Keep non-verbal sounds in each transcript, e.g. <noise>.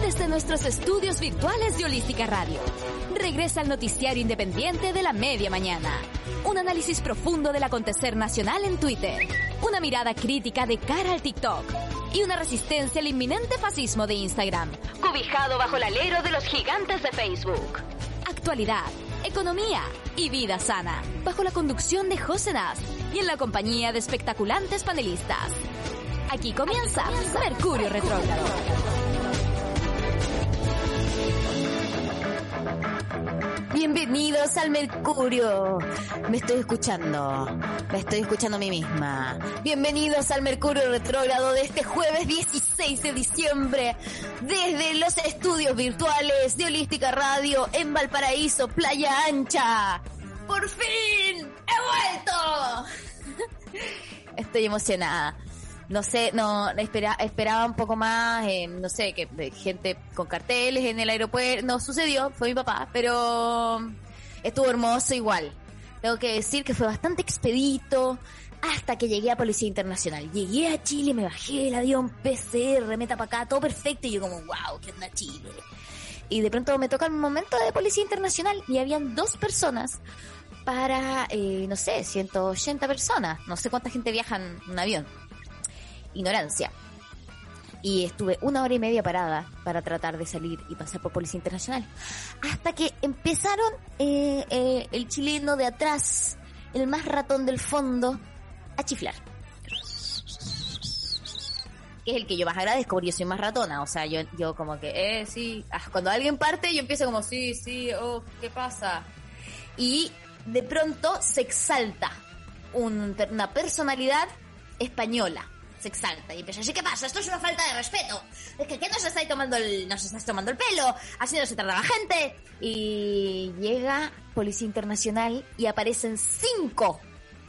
Desde nuestros estudios virtuales de Holística Radio, regresa el noticiario independiente de la media mañana. Un análisis profundo del acontecer nacional en Twitter, una mirada crítica de cara al TikTok y una resistencia al inminente fascismo de Instagram, cobijado bajo el alero de los gigantes de Facebook. Actualidad, economía y vida sana, bajo la conducción de José Nas y en la compañía de espectaculantes panelistas. Aquí comienza Mercurio Retrógrado. Bienvenidos al Mercurio. Me estoy escuchando. Me estoy escuchando a mí misma. Bienvenidos al Mercurio Retrógrado de este jueves 16 de diciembre. Desde los estudios virtuales de Holística Radio en Valparaíso, Playa Ancha. ¡Por fin! ¡He vuelto! <laughs> Estoy emocionada no sé, no espera, esperaba un poco más, eh, no sé, que gente con carteles en el aeropuerto, no sucedió, fue mi papá, pero estuvo hermoso igual. Tengo que decir que fue bastante expedito hasta que llegué a Policía Internacional. Llegué a Chile, me bajé el avión PCR, meta para acá, todo perfecto y yo como, wow, ¿qué onda Chile? Y de pronto me toca el momento de Policía Internacional y habían dos personas para, eh, no sé, 180 personas. No sé cuánta gente viaja en un avión ignorancia. Y estuve una hora y media parada para tratar de salir y pasar por Policía Internacional. Hasta que empezaron eh, eh, el chileno de atrás, el más ratón del fondo, a chiflar. Que es el que yo más agradezco porque yo soy más ratona. O sea, yo, yo como que, eh, sí. Ah, cuando alguien parte, yo empiezo como, sí, sí, oh, ¿qué pasa? Y de pronto se exalta una personalidad española se exalta y empieza, ¿qué pasa? Esto es una falta de respeto. Es que ¿qué nos estáis tomando el, nos estás tomando el pelo? Así no se trata la gente. Y llega Policía Internacional y aparecen cinco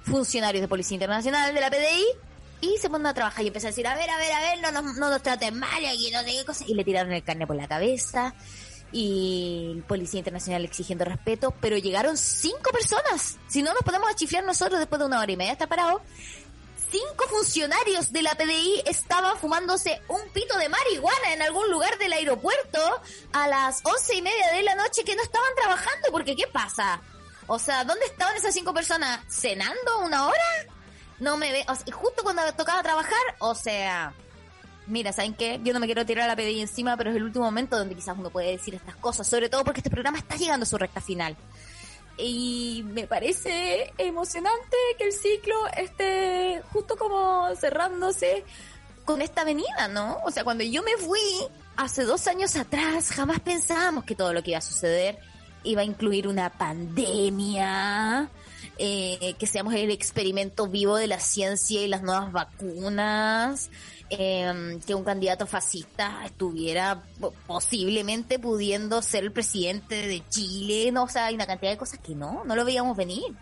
funcionarios de Policía Internacional de la PDI y se ponen a trabajar y empieza a decir, a ver, a ver, a ver, no nos, no nos traten mal y no sé qué cosa. Y le tiraron el carne por la cabeza y el Policía Internacional exigiendo respeto, pero llegaron cinco personas. Si no nos podemos achiflar nosotros después de una hora y media está parado, cinco funcionarios de la PDI estaban fumándose un pito de marihuana en algún lugar del aeropuerto a las once y media de la noche que no estaban trabajando, porque ¿qué pasa? O sea, ¿dónde estaban esas cinco personas? ¿Cenando una hora? No me ve, justo cuando tocaba trabajar, o sea, mira, ¿saben qué? Yo no me quiero tirar la PDI encima, pero es el último momento donde quizás uno puede decir estas cosas, sobre todo porque este programa está llegando a su recta final y me parece emocionante que el ciclo esté justo como cerrándose con esta avenida, ¿no? O sea, cuando yo me fui hace dos años atrás, jamás pensábamos que todo lo que iba a suceder iba a incluir una pandemia, eh, que seamos el experimento vivo de la ciencia y las nuevas vacunas, eh, que un candidato fascista estuviera posiblemente pudiendo ser el presidente de Chile, no, o sea, hay una cantidad de cosas que no, no lo veíamos venir.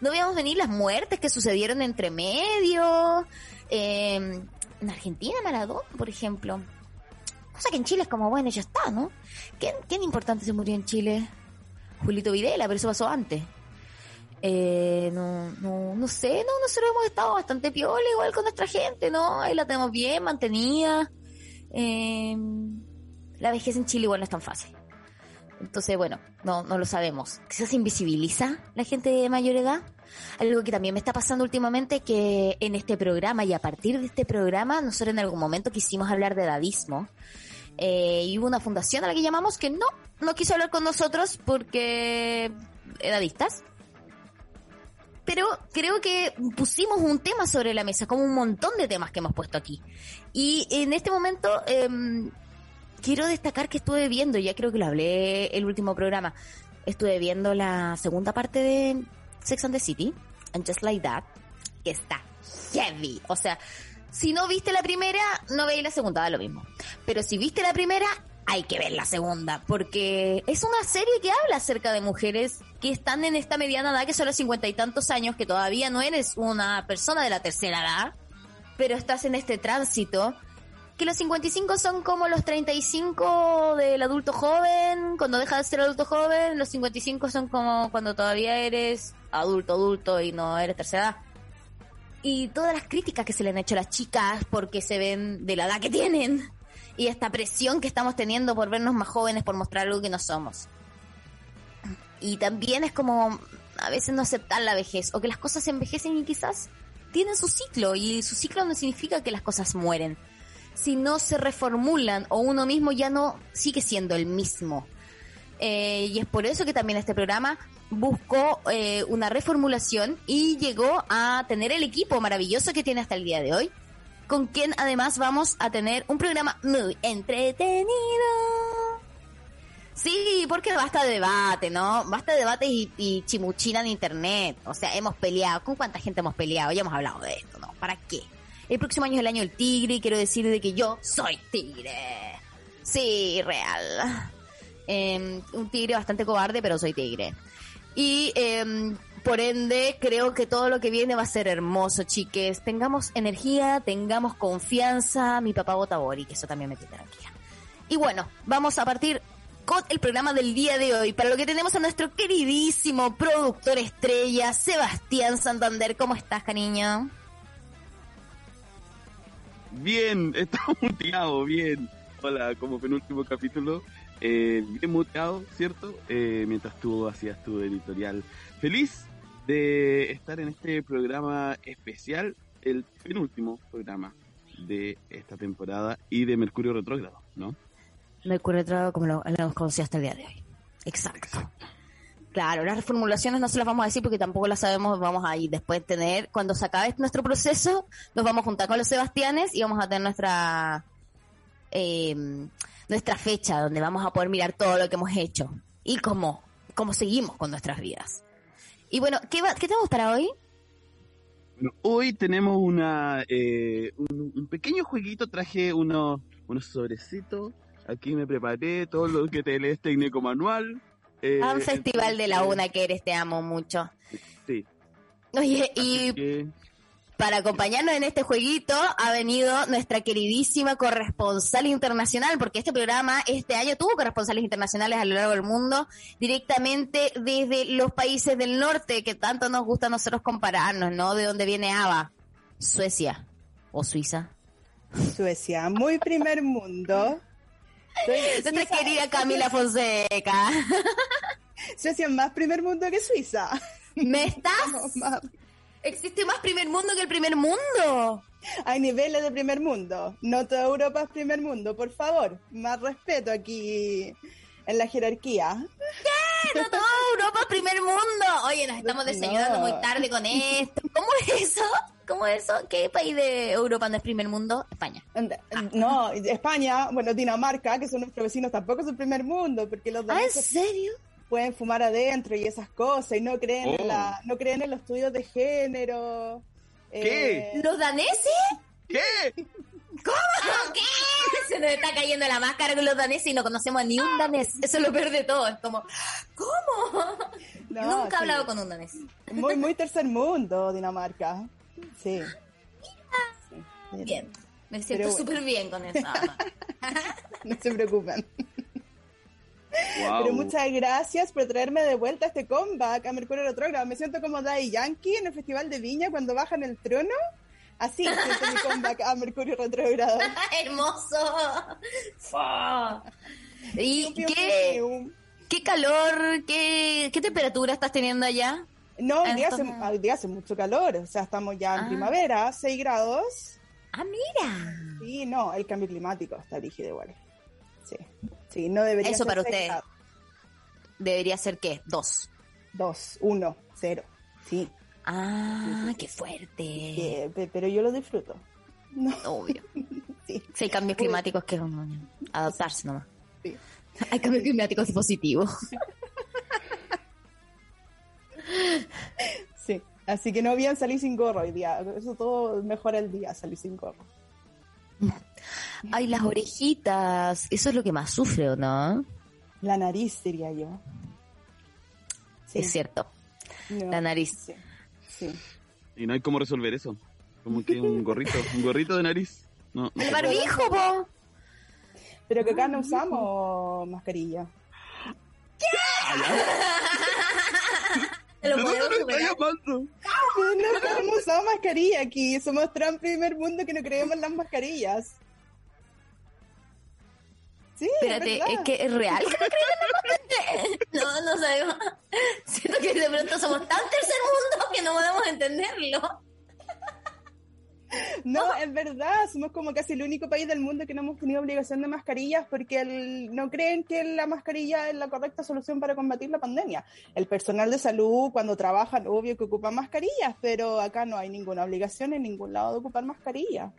No veíamos venir las muertes que sucedieron entre medio, eh, en Argentina, Maradona, por ejemplo. Cosa que en Chile es como, bueno, ya está, ¿no? ¿Quién, quién importante se murió en Chile? Julito Videla, pero eso pasó antes. Eh, no, no, no sé, no, nosotros hemos estado bastante piola igual con nuestra gente, ¿no? Ahí la tenemos bien, mantenida. Eh, la vejez en Chile igual no es tan fácil. Entonces, bueno, no, no lo sabemos. Quizás se invisibiliza la gente de mayor edad. Algo que también me está pasando últimamente que en este programa y a partir de este programa, nosotros en algún momento quisimos hablar de edadismo. Eh, y hubo una fundación a la que llamamos que no, no quiso hablar con nosotros porque edadistas pero creo que pusimos un tema sobre la mesa, como un montón de temas que hemos puesto aquí. Y en este momento em, quiero destacar que estuve viendo, ya creo que lo hablé el último programa, estuve viendo la segunda parte de Sex and the City, and Just Like That, que está heavy. O sea, si no viste la primera, no veis la segunda, da lo mismo. Pero si viste la primera, hay que ver la segunda, porque es una serie que habla acerca de mujeres que están en esta mediana edad, que son los cincuenta y tantos años, que todavía no eres una persona de la tercera edad, pero estás en este tránsito, que los 55 son como los 35 del adulto joven, cuando dejas de ser adulto joven, los 55 son como cuando todavía eres adulto, adulto y no eres tercera edad. Y todas las críticas que se le han hecho a las chicas porque se ven de la edad que tienen y esta presión que estamos teniendo por vernos más jóvenes, por mostrar algo que no somos. Y también es como a veces no aceptar la vejez o que las cosas envejecen y quizás tienen su ciclo y su ciclo no significa que las cosas mueren. Si no se reformulan o uno mismo ya no sigue siendo el mismo. Eh, y es por eso que también este programa buscó eh, una reformulación y llegó a tener el equipo maravilloso que tiene hasta el día de hoy con quien además vamos a tener un programa muy entretenido. Sí, porque basta de debate, ¿no? Basta de debate y, chimuchina en internet. O sea, hemos peleado. ¿Con cuánta gente hemos peleado? Ya hemos hablado de esto, ¿no? ¿Para qué? El próximo año es el año del tigre y quiero decir de que yo soy tigre. Sí, real. Em, un tigre bastante cobarde, pero soy tigre. Y eh, por ende, creo que todo lo que viene va a ser hermoso, chiques. Tengamos energía, tengamos confianza. Mi papá vota Bori, que eso también me tiene tranquila. Y bueno, vamos a partir con el programa del día de hoy, para lo que tenemos a nuestro queridísimo productor estrella, Sebastián Santander. ¿Cómo estás, cariño? Bien, <laughs> está muteado, bien. Hola, como penúltimo capítulo, eh, bien muteado, ¿cierto? Eh, mientras tú hacías tu editorial. Feliz de estar en este programa especial, el penúltimo programa de esta temporada y de Mercurio Retrógrado, ¿no? Mercurio Retrógrado como lo, hemos conocido hasta el día de hoy. Exacto. Claro, las reformulaciones no se las vamos a decir porque tampoco las sabemos, vamos a ir después tener, cuando se acabe nuestro proceso, nos vamos a juntar con los Sebastianes y vamos a tener nuestra eh, nuestra fecha donde vamos a poder mirar todo lo que hemos hecho y cómo, cómo seguimos con nuestras vidas. Y bueno, ¿qué, va, qué tenemos para hoy? Bueno, hoy tenemos una eh, un, pequeño jueguito, traje unos, unos sobrecitos, aquí me preparé todo lo que te lees técnico manual. Eh, a un festival de la una que eres, te amo mucho. Sí. Oye, y para acompañarnos en este jueguito ha venido nuestra queridísima corresponsal internacional, porque este programa este año tuvo corresponsales internacionales a lo largo del mundo, directamente desde los países del norte, que tanto nos gusta a nosotros compararnos, ¿no? De dónde viene Ava, Suecia o Suiza. Suecia, muy primer mundo. Nuestra querida Camila Fonseca. Suecia es más primer mundo que Suiza. ¿Me estás? ¿Existe más primer mundo que el primer mundo? Hay niveles de primer mundo. No toda Europa es primer mundo, por favor. Más respeto aquí en la jerarquía. ¿Qué? No toda Europa es primer mundo. Oye, nos estamos desayunando muy tarde con esto. ¿Cómo es eso? ¿Cómo es eso? ¿Qué país de Europa no es primer mundo? España. No, España, bueno, Dinamarca, que son nuestros vecinos, tampoco es el primer mundo, porque los ¿Ah, ¿en serio? Pueden fumar adentro y esas cosas y no creen en la, oh. no creen en los estudios de género. ¿Qué? Eh, ¿Los daneses? ¿Qué? ¿Cómo? ¿Qué? Se nos está cayendo la máscara con los daneses y no conocemos a ni un danés. Eso es lo peor de todo. Es como, ¿cómo? Nunca he hablado con un danés. Muy, muy tercer mundo, Dinamarca. Sí. Bien. Me siento súper bien con eso. <laughs> no se preocupen. Pero muchas gracias por traerme de vuelta este comeback a Mercurio Retrógrado. Me siento como Daddy Yankee en el Festival de Viña cuando bajan el trono. Así siento mi comeback a Mercurio Retrógrado. <laughs> ¡Hermoso! ¿Y qué, qué calor, qué, qué temperatura estás teniendo allá? No, hoy día, hace, hace mucho calor. O sea, estamos ya en ah. primavera, 6 grados. Ah, mira. Sí, no, el cambio climático está rígido igual. Sí. Sí, no debería Eso para usted. ¿Debería ser qué? Dos. Dos, uno, cero. Sí. Ah, qué fuerte. pero yo lo disfruto. Obvio. <laughs> sí. Si <laughs> hay cambios climáticos que adaptarse nomás. Hay cambios climáticos positivos. <laughs> sí, Así que no bien salir sin gorro hoy día. Eso todo mejora el día, salir sin gorro. Ay, las orejitas. Eso es lo que más sufre, ¿o no? La nariz, diría yo. Sí. Es cierto. No, La nariz. Sí. sí. Y no hay cómo resolver eso. Como que un gorrito, un gorrito de nariz. No, no El barbijo, po. Pero que acá no usamos mascarilla. <laughs> Te lo ¿De dónde podemos me está superar. llamando? No hemos usado mascarilla aquí. Somos Trump primer mundo que no creemos en las mascarillas. Sí, Espérate, es que es real que no creen en la No, no sabemos. Siento que de pronto somos tan tercer mundo que no podemos entenderlo. No, es verdad, somos como casi el único país del mundo que no hemos tenido obligación de mascarillas porque el- no creen que la mascarilla es la correcta solución para combatir la pandemia. El personal de salud, cuando trabajan, obvio que ocupan mascarillas, pero acá no hay ninguna obligación en ningún lado de ocupar mascarilla.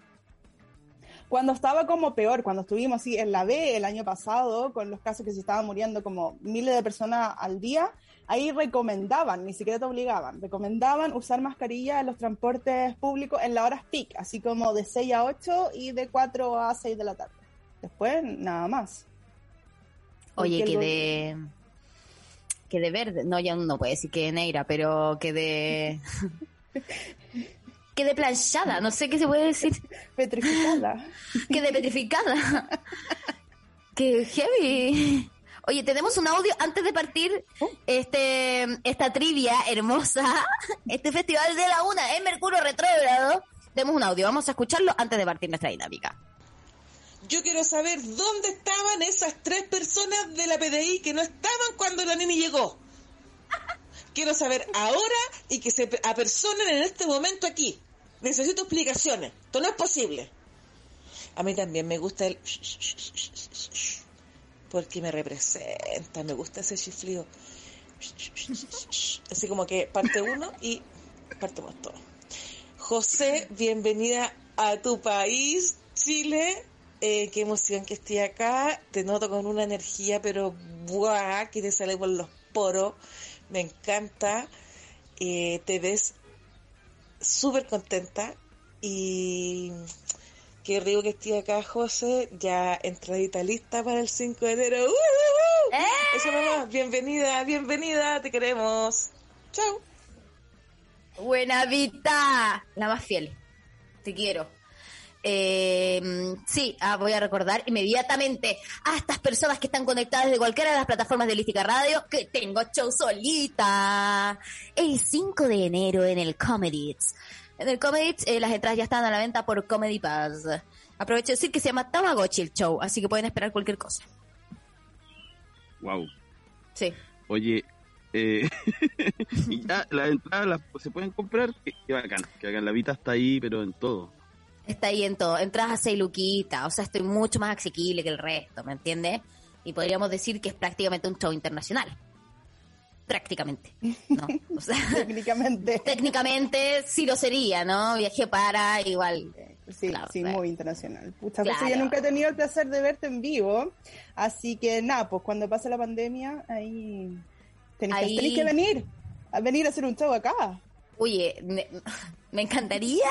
Cuando estaba como peor, cuando estuvimos así en la B el año pasado, con los casos que se estaban muriendo como miles de personas al día, ahí recomendaban, ni siquiera te obligaban, recomendaban usar mascarilla en los transportes públicos en las horas peak, así como de 6 a 8 y de 4 a 6 de la tarde. Después, nada más. Oye, Porque que de. Que de verde. No, ya no puede decir que de negra, pero que de. <laughs> que de planchada, no sé qué se puede decir. <laughs> Petrificada. Que de petrificada. <laughs> que heavy. Oye, tenemos un audio antes de partir este esta trivia hermosa, <laughs> este festival de la una en Mercurio Retrógrado. Tenemos un audio, vamos a escucharlo antes de partir nuestra dinámica. Yo quiero saber dónde estaban esas tres personas de la PDI que no estaban cuando la nini llegó. Quiero saber ahora y que se apersonen en este momento aquí. Necesito explicaciones. Esto no es posible. A mí también me gusta el... Porque me representa, me gusta ese chiflido. Así como que parte uno y partimos todo. José, bienvenida a tu país, Chile. Eh, qué emoción que esté acá. Te noto con una energía, pero ¡buah! que te sale por los poros. Me encanta. Eh, te ves súper contenta. Y qué rico que esté acá, José. Ya entradita lista para el 5 de enero. ¡Uh, uh, uh! ¡Eh! Eso. Bienvenida, bienvenida. Te queremos. Chao. Buena Vita, la más fiel. Te quiero. Eh, sí, ah, voy a recordar inmediatamente a estas personas que están conectadas desde cualquiera de las plataformas de Lística Radio que tengo show solita. El 5 de enero en el Comedits. En el Comedits eh, las entradas ya están a la venta por Comedy Pass. Aprovecho de decir que se llama Tamagotchi el show, así que pueden esperar cualquier cosa. Wow. Sí. Oye, eh, <laughs> y ya las entradas las, se pueden comprar. Qué, qué bacán. Que hagan la vida está ahí, pero en todo. Está ahí en todo. Entras a 6 luquitas, o sea, estoy mucho más asequible que el resto, ¿me entiendes? Y podríamos decir que es prácticamente un show internacional. Prácticamente, ¿no? O sea, <laughs> Técnicamente. técnicamente sí lo sería, ¿no? Viajé para igual. eh, Sí, claro, sí, muy internacional. Muchas Claro. veces yo nunca he tenido el placer de verte en vivo, así que nada, pues cuando pase la pandemia, ahí tenéis que, Ahí- tenéis que venir, a venir a hacer un show acá. Oye, me, <laughs> me encantaría,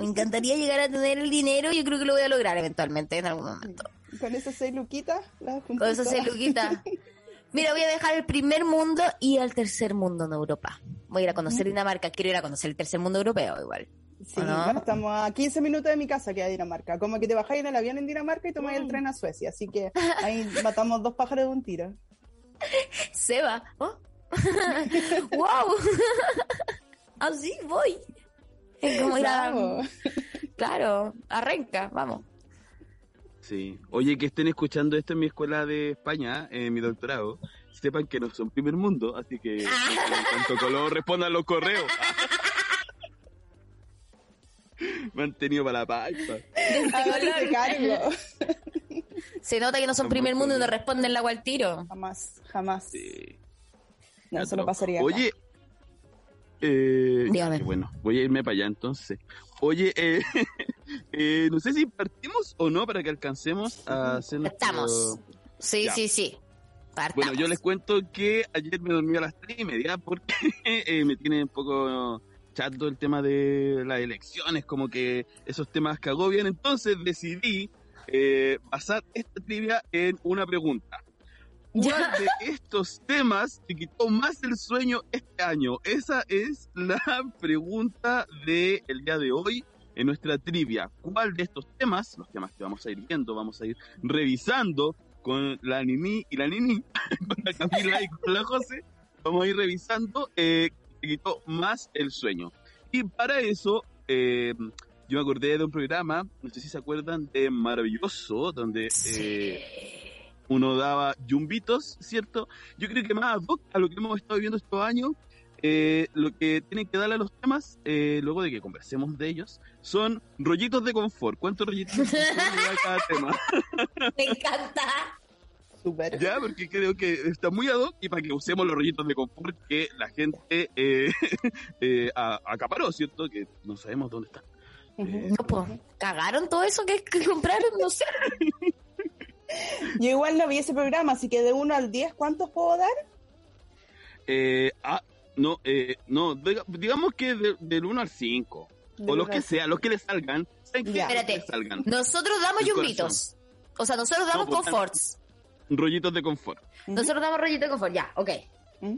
me encantaría llegar a tener el dinero. Yo creo que lo voy a lograr eventualmente en algún momento. Con esas seis luquitas, las Con eso se juntitas. luquita. <laughs> Mira, voy a dejar el primer mundo y el tercer mundo en Europa. Voy a ir a conocer Dinamarca. Quiero ir a conocer el tercer mundo europeo igual. Sí, ¿O no? bueno, estamos a 15 minutos de mi casa que a Dinamarca. Como que te bajáis en el avión en Dinamarca y tomáis el tren a Suecia. Así que <laughs> ahí matamos dos pájaros de un tiro. Seba. ¿Oh? <laughs> ¡Wow! Así voy. <laughs> Es como ir a... Claro, arranca, vamos. Sí. Oye, que estén escuchando esto en mi escuela de España, en mi doctorado, sepan que no son primer mundo, así que <laughs> en cuanto color respondan los correos. <laughs> Me han tenido para la palpa. Cargo. Se nota que no son primer mundo y no responden el agua al tiro. Jamás, jamás. Sí. No, eso no pasaría acá. Eh, Dígame. bueno, voy a irme para allá entonces. Oye, eh, <laughs> eh, no sé si partimos o no para que alcancemos a hacer nuestro- Estamos. Sí, Ya. sí, sí. Partamos. Bueno, yo les cuento que ayer me dormí a las tres y media porque <laughs> eh, me tiene un poco chato el tema de las elecciones, como que esos temas que agobian. Entonces decidí eh, basar esta trivia en una pregunta. ¿Cuál de estos temas te quitó más el sueño este año? Esa es la pregunta del día de hoy en nuestra trivia. ¿Cuál de estos temas, los temas que vamos a ir viendo, vamos a ir revisando con la Nini y la Nini, <laughs> con la Camila y con la José, vamos a ir revisando, eh, te quitó más el sueño? Y para eso, eh, yo me acordé de un programa, no sé si se acuerdan, de Maravilloso, donde... Eh, uno daba yumbitos, ¿cierto? Yo creo que más a lo que hemos estado viviendo estos años, eh, lo que tienen que darle a los temas, eh, luego de que conversemos de ellos, son rollitos de confort. ¿Cuántos rollitos de confort cada <laughs> tema? Me encanta. Súper. Ya, porque creo que está muy ad hoc y para que usemos los rollitos de confort que la gente eh, <laughs> eh, a- acaparó, ¿cierto? Que no sabemos dónde están. Ujú. No, pues, cagaron todo eso que, que compraron, no sé. <laughs> Yo igual no vi ese programa, así que de 1 al 10, ¿cuántos puedo dar? Eh, ah, no, eh, no, diga- digamos que de- del 1 al 5, Del o los que sea, los que les salgan. Espérate. les salgan. Nosotros damos yumbitos. O sea, nosotros damos No, pues, conforts. Rollitos de confort. Ujú. Nosotros damos rollito de confort, ya, ok. ¿Mm?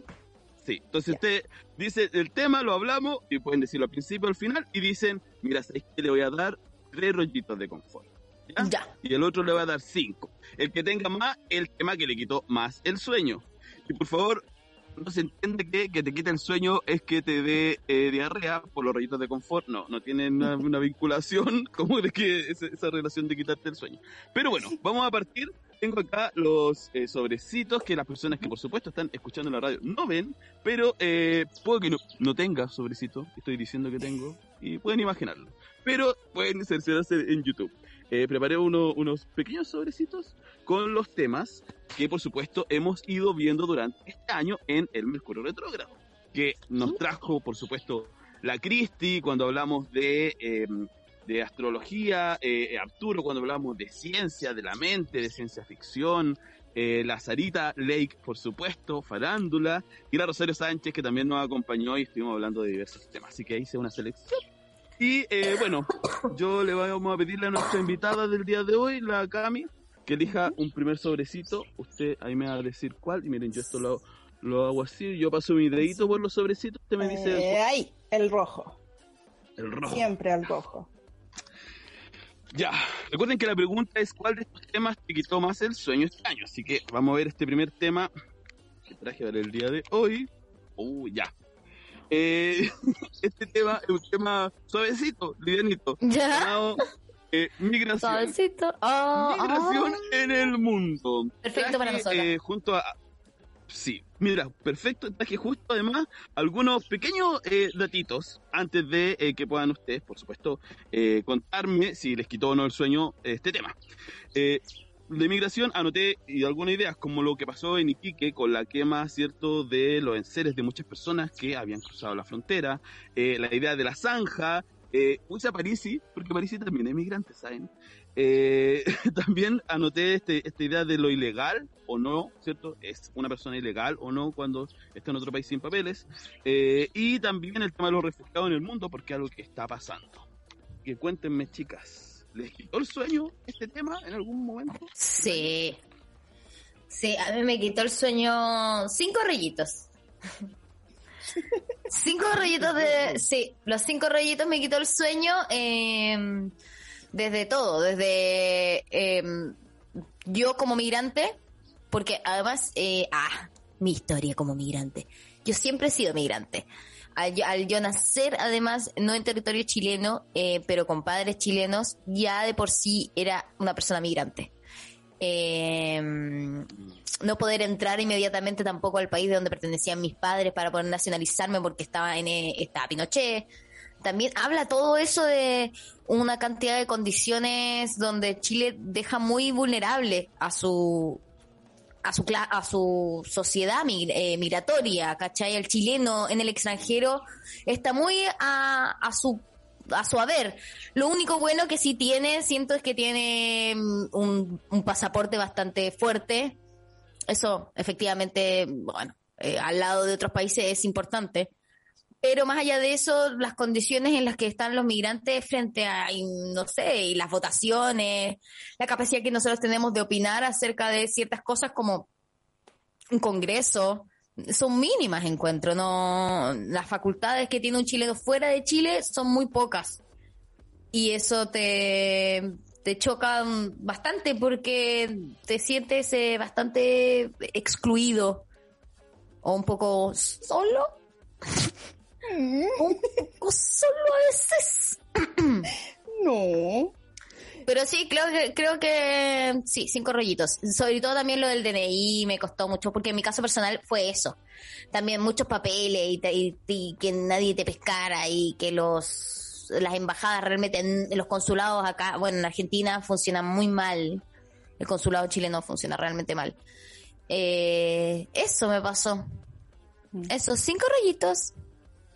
Sí, entonces Ya. usted dice el tema, lo hablamos y pueden decirlo al principio, al final y dicen, mira, ¿sabes que le voy a dar tres rollitos de confort? ¿Ya? Ya. Y el otro le va a dar cinco. El que tenga más, el tema que le quitó más el sueño. Y por favor, no se entiende que que te quite el sueño es que te dé eh, diarrea por los rollitos de confort. No, no tienen una, <laughs> una vinculación <laughs> como de que esa, esa relación de quitarte el sueño. Pero bueno, vamos a partir. Tengo acá los eh, sobrecitos que las personas que por supuesto están escuchando la radio no ven, pero eh, puedo que no, no tenga sobrecito, estoy diciendo que tengo, y pueden imaginarlo. Pero pueden cerciorarse en YouTube. Eh, preparé uno- unos pequeños sobrecitos con los temas que por supuesto hemos ido viendo durante este año en el Mercurio Retrógrado, que nos trajo por supuesto la Cristi cuando hablamos de, eh, de astrología, eh, Arturo cuando hablamos de ciencia, de la mente, de ciencia ficción, eh, la Sarita Lake por supuesto, farándula, y la Rosario Sánchez que también nos acompañó y estuvimos hablando de diversos temas, así que hice una selección. Y eh, bueno, yo le vamos a pedirle a nuestra invitada del día de hoy, la Cami, que elija un primer sobrecito. Usted ahí me va a decir cuál. Y miren, yo esto lo, lo hago así. Yo paso mi dedito por los sobrecitos. Usted me dice Eh, ahí, el rojo. el rojo. Siempre el rojo. Ya. Recuerden que la pregunta es cuál de estos temas te quitó más el sueño este año. Así que vamos a ver este primer tema que traje para el día de hoy. Uh, ya. Eh, <laughs> este tema es un tema suavecito, livianito. Ya. Llamado eh, migración. Suavecito. Oh, Migración oh. en el mundo. Perfecto para nosotros. eh, junto a. Sí, mira, perfecto. Traje justo además algunos pequeños eh, datitos antes de que puedan ustedes, por supuesto, eh, contarme si les quitó o no el sueño este tema. Eh, de migración anoté y algunas ideas como lo que pasó en Iquique con la quema, cierto, de los enseres de muchas personas que habían cruzado la frontera, eh, la idea de la zanja, eh, puse a Parisi, porque Parisi también es migrante, ¿saben? Eh, <laughs> también anoté este, esta idea de lo ilegal o no, ¿cierto? Es una persona ilegal o no cuando está en otro país sin papeles. Eh, y también el tema de los refugiados en el mundo, porque es algo que está pasando. Que cuéntenme, chicas, ¿les quitó el sueño este tema en algún momento? Sí. Sí, a mí me quitó el sueño cinco rollitos. <laughs> cinco rollitos de... Sí, los cinco rollitos me quitó el sueño eh, desde todo, desde eh, yo como migrante, porque además, eh, ah, mi historia como migrante. Yo siempre he sido migrante. Al, al yo nacer, además, no en territorio chileno, eh, pero con padres chilenos, ya de por sí era una persona migrante. Eh, no poder entrar inmediatamente tampoco al país de donde pertenecían mis padres para poder nacionalizarme porque estaba en eh, estaba Pinochet. También habla todo eso de una cantidad de condiciones donde Chile deja muy vulnerable a su a su a su sociedad eh, migratoria, ¿cachai? El chileno en el extranjero está muy a, a su a su haber. Lo único bueno que sí tiene, siento, es que tiene mm, un, un pasaporte bastante fuerte. Eso, efectivamente, bueno, eh, al lado de otros países es importante. Pero más allá de eso, las condiciones en las que están los migrantes frente a, no sé, y las votaciones, la capacidad que nosotros tenemos de opinar acerca de ciertas cosas como un congreso, son mínimas, encuentro. No, las facultades que tiene un chileno fuera de Chile son muy pocas. Y eso te, te choca bastante porque te sientes eh, bastante excluido o un poco solo. <laughs> un poco solo a veces. <clears throat> No. Pero sí, creo que, creo que sí, cinco rollitos. Sobre todo también lo del DNI me costó mucho, porque en mi caso personal fue eso. También muchos papeles y, y, que nadie te pescara y que los las embajadas realmente, en, los consulados acá, bueno, en Argentina funcionan muy mal. El consulado chileno funciona realmente mal. Eh, eso me pasó. Mm. Esos cinco rollitos.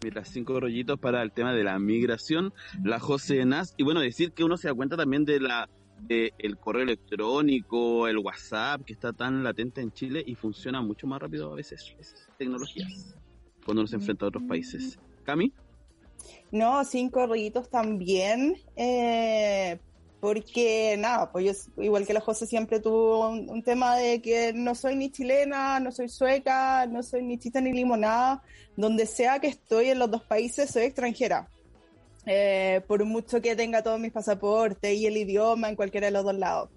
Mira, cinco rollitos para el tema de la migración, la José Nas, y bueno, decir que uno se da cuenta también de la de el correo electrónico, el WhatsApp, que está tan latente en Chile y funciona mucho más rápido a veces esas tecnologías cuando uno se enfrenta a otros países. Cami. No, cinco rollitos también, eh, porque nada, pues yo, igual que la José siempre tuvo un, tema de que no soy ni chilena, no soy sueca, no soy ni chita ni limonada, donde sea que estoy en los dos países soy extranjera. Eh, por mucho que tenga todos mis pasaportes y el idioma en cualquiera de los dos lados.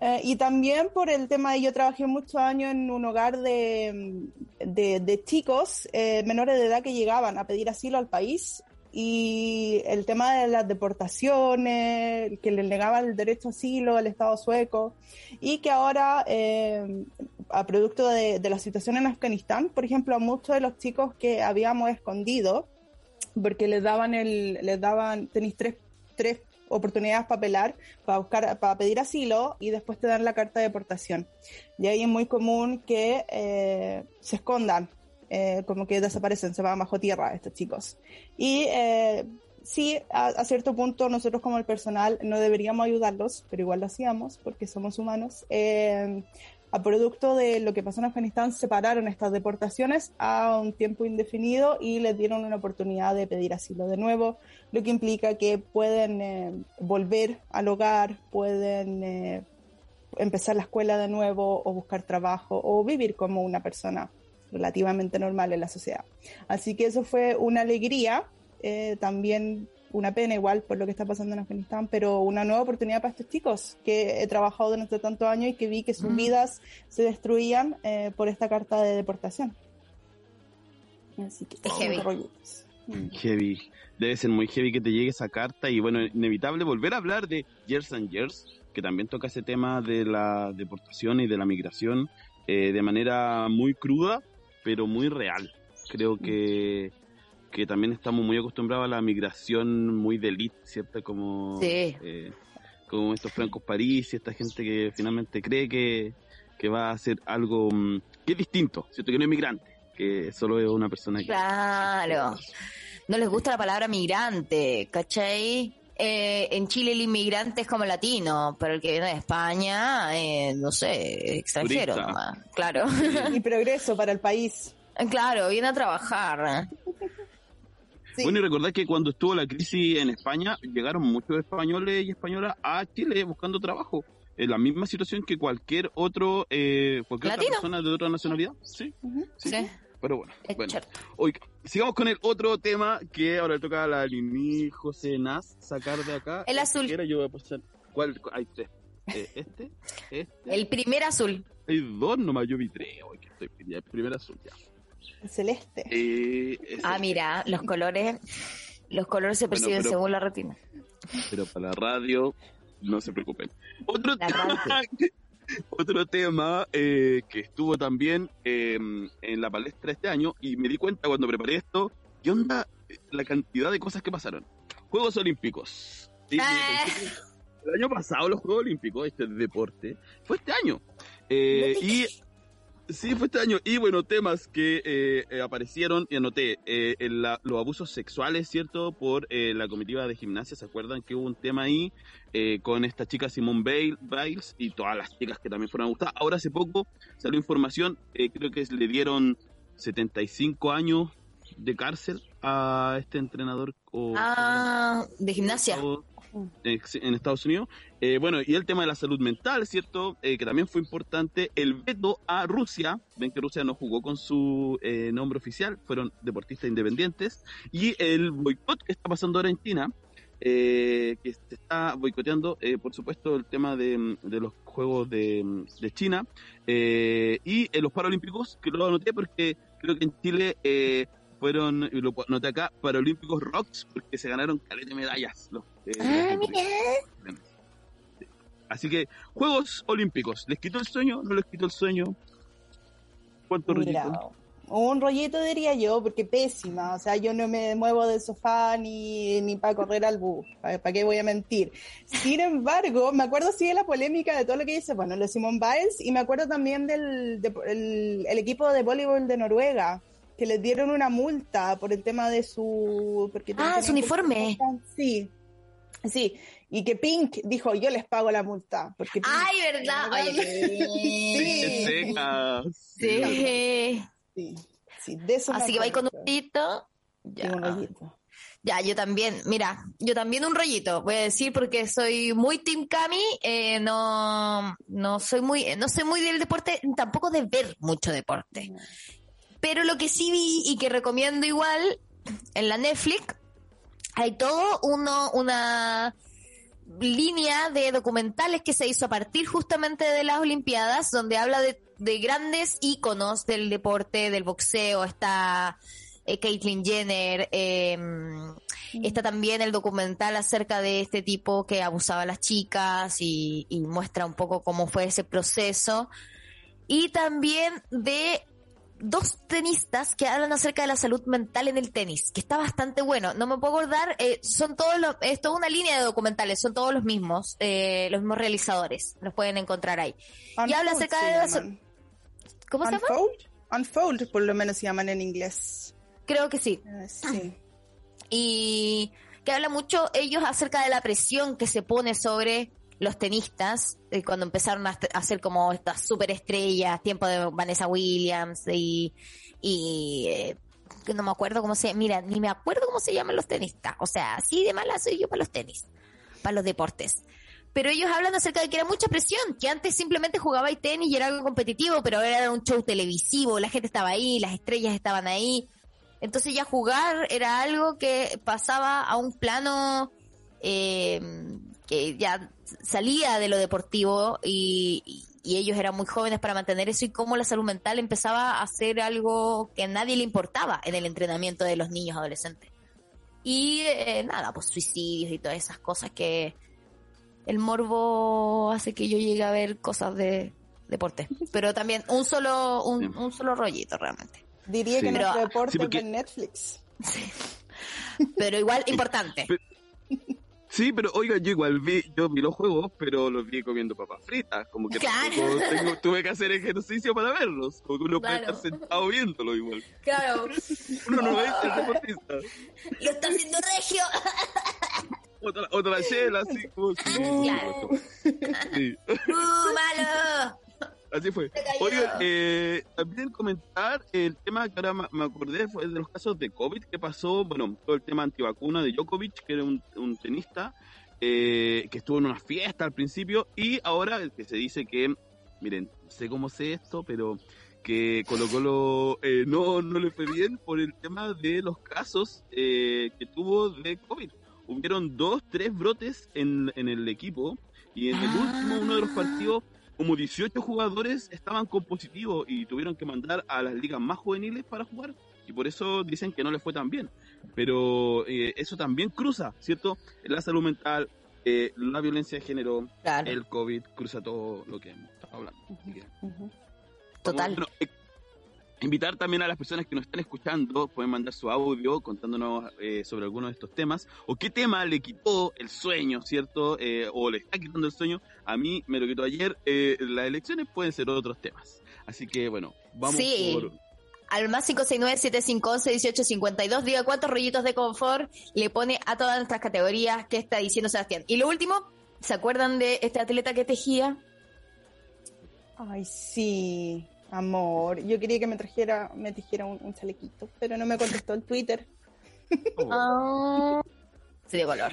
Eh, y también por el tema de yo trabajé muchos años en un hogar de, de, chicos eh, menores de edad que llegaban a pedir asilo al país y el tema de las deportaciones, que le negaba el derecho a asilo al Estado sueco, y que ahora, eh, a producto de, la situación en Afganistán, por ejemplo, a muchos de los chicos que habíamos escondido, porque les daban el, les daban, tenéis tres, tres oportunidades para apelar, para buscar, para pedir asilo y después te dan la carta de deportación. Y ahí es muy común que eh, se escondan eh, como que desaparecen, se van bajo tierra estos chicos. Y eh, sí, a, cierto punto nosotros como el personal no deberíamos ayudarlos, pero igual lo hacíamos porque somos humanos. Eh, a producto de lo que pasó en Afganistán, separaron estas deportaciones a un tiempo indefinido y les dieron una oportunidad de pedir asilo de nuevo, lo que implica que pueden eh, volver al hogar, pueden empezar la escuela de nuevo o buscar trabajo o vivir como una persona relativamente normal en la sociedad. Así que eso fue una alegría, eh, también una pena igual por lo que está pasando en Afganistán, pero una nueva oportunidad para estos chicos que he trabajado durante tantos años y que vi que sus mm. vidas se destruían eh, por esta carta de deportación. Así que es heavy. Mm. Heavy. Debe ser muy heavy que te llegue esa carta y bueno, inevitable volver a hablar de Years and Years, que también toca ese tema de la deportación y de la migración eh, de manera muy cruda, pero muy real. Creo que, que también estamos muy acostumbrados a la migración muy de elite, ¿cierto? Como, eh, como estos francos París y esta gente que finalmente cree que, que va a hacer algo mm, que es distinto, ¿cierto? Que no es migrante, que solo es una persona que... Claro. No les gusta la palabra migrante, ¿cachai? Eh, en Chile el inmigrante es como latino, pero el que viene de España, eh, no sé, extranjero nomás, claro. Y progreso para el país. Eh, claro, viene a trabajar. Bueno, y recordad que cuando estuvo la crisis en España, llegaron muchos españoles y españolas a Chile buscando trabajo. En la misma situación que cualquier otro, cualquier otra persona de otra nacionalidad. Sí. sí. Pero bueno, bueno. Hoy, sigamos con el otro tema que ahora le toca a la Lini José Nas sacar de acá. El azul. yo voy a pasar. ¿Cuál? Hay tres. Eh, este, <laughs> este. El primer azul. Hay dos nomás, yo vi tres hoy que estoy El primer azul, ya. El celeste. Eh, ah, mira, los colores. Los colores se perciben según la retina. Pero para la radio, no se preocupen. Otro tema <laughs> <laughs> otro tema eh, que estuvo también em, en la palestra este año y me di cuenta cuando preparé esto, ¿qué onda la cantidad de cosas que pasaron? Juegos Olímpicos. Ah. El año pasado los Juegos Olímpicos, este deporte, fue este año. Eh, y Sí, fue este año. Y bueno, temas que eh, eh, aparecieron, y anoté, eh, los abusos sexuales, ¿cierto? Por la comitiva de gimnasia. ¿Se acuerdan que hubo un tema ahí con esta chica Simone Biles y todas las chicas que también fueron abusadas? Ahora hace poco salió información, creo que le dieron 75 años de cárcel a este entrenador o Ah, de gimnasia. En Estados Unidos. Eh, bueno, y el tema de la salud mental, ¿cierto? Eh, que también fue importante. El veto a Rusia. Ven que Rusia no jugó con su eh, nombre oficial, fueron deportistas independientes. Y el boicot que está pasando ahora en China, eh, que se está boicoteando, eh, por supuesto, el tema de, de los Juegos de, de China. Eh, y en los Paralímpicos, que lo anoté porque creo que en Chile... fueron, y lo noté acá, Paralímpicos Rocks, porque se ganaron caleta de medallas. Los, eh, Ah, los mira. Así que, Juegos Olímpicos, ¿les quitó el sueño? ¿No les quitó el sueño? ¿Cuánto Mira, rollito? un rollito diría yo, porque pésima. O sea, yo no me muevo del sofá ni, ni para correr al bus. ¿Para qué voy a mentir? Sin embargo, me acuerdo sí de la polémica de todo lo que dice, bueno, los Simon Biles, y me acuerdo también del de- el, el equipo de voleibol de Noruega, que les dieron una multa por el tema de su... Porque Ah, su uniforme. Sí. Sí, y que Pink dijo, yo les pago la multa. Porque Pink- Ay, ¿verdad? Oye, ¡Qué Sí. sí. Sí, sí, de eso me Así que vais con un. Sí, Ya. un rollito. Ya, yo también, mira, yo también un rollito, voy a decir porque soy muy Team Cami, eh, no, no soy muy, no soy muy del deporte, tampoco de ver mucho deporte. Pero lo que sí vi y que recomiendo igual en la Netflix, hay todo uno, una línea de documentales que se hizo a partir justamente de las Olimpiadas, donde habla de, de grandes íconos del deporte, del boxeo, está eh, Caitlyn Jenner, eh, está también el documental acerca de este tipo que abusaba a las chicas y, y muestra un poco cómo fue ese proceso. Y también de dos tenistas que hablan acerca de la salud mental en el tenis, que está bastante bueno. No me puedo acordar, eh, son todos los, es toda una línea de documentales, son todos los mismos, eh, los mismos realizadores, los pueden encontrar ahí. Y habla acerca de la llaman. ¿Cómo se llama? Unfold? Unfold, por lo menos se llaman en inglés. Creo que sí. Eh, sí. y que habla mucho ellos acerca de la presión que se pone sobre los tenistas eh, cuando empezaron a, hacer como estas superestrellas, tiempo de Vanessa Williams y, y eh, no me acuerdo cómo se, mira, ni me acuerdo cómo se llaman los tenistas, o sea, así de mala soy yo para los tenis, para los deportes. Pero ellos hablan acerca de que era mucha presión, que antes simplemente jugaba y tenis y era algo competitivo, pero ahora era un show televisivo, la gente estaba ahí, las estrellas estaban ahí, entonces ya jugar era algo que pasaba a un plano eh, que ya salía de lo deportivo y, y- y ellos eran muy jóvenes para mantener eso y cómo la salud mental empezaba a ser algo que a nadie le importaba en el entrenamiento de los niños adolescentes. Y eh, nada, pues suicidios y todas esas cosas que el morbo hace que yo llegue a ver cosas de deporte. Pero también un solo, un, Sí. un solo rollito realmente. Diría Sí. que Pero- nuestro deporte Sí, porque- es de Netflix. <laughs> Pero igual importante. Sí, pero oiga, yo igual vi, yo vi los juegos, pero los vi comiendo papas fritas, como que Claro. tengo- tuve que hacer ejercicio para verlos, como que uno Claro. puede estar sentado viéndolo igual. Claro, Uno no es el deportista. lo está haciendo regio. Otra, otra chela, así como... Claro. sí. ¡Uh, malo! Así fue. Oigan, eh, también comentar el tema que ahora me acordé fue de los casos de COVID que pasó, bueno, todo el tema antivacuna de Djokovic, que era un, un tenista eh, que estuvo en una fiesta al principio y ahora el que se dice que, miren, sé cómo sé esto, pero que Colo Colo eh, no, no le fue bien por el tema de los casos eh, que tuvo de COVID. Hubieron dos, tres brotes en, en el equipo y en el último, uno de los partidos, como 18 jugadores estaban con positivo y tuvieron que mandar a las ligas más juveniles para jugar y por eso dicen que no les fue tan bien. Pero eh, eso también cruza, ¿cierto? La salud mental, eh, la violencia de género, Claro, el COVID, cruza todo lo que hemos estado hablando. Total. bueno, eh, invitar también a las personas que nos están escuchando, pueden mandar su audio contándonos eh, sobre algunos de estos temas, o qué tema le quitó el sueño, ¿cierto? Eh, o le está quitando el sueño. A mí me lo quitó ayer. Eh, las elecciones pueden ser otros temas. Así que, bueno, vamos Sí. por... Al más 569-7511-1852, diga cuántos rollitos de confort le pone a todas nuestras categorías que está diciendo Sebastián. Y lo último, ¿se acuerdan de este atleta que tejía? Ay, sí, amor. Yo quería que me trajera, me tejiera un, un chalequito, pero no me contestó el Twitter. Oh, Ah, se dio color.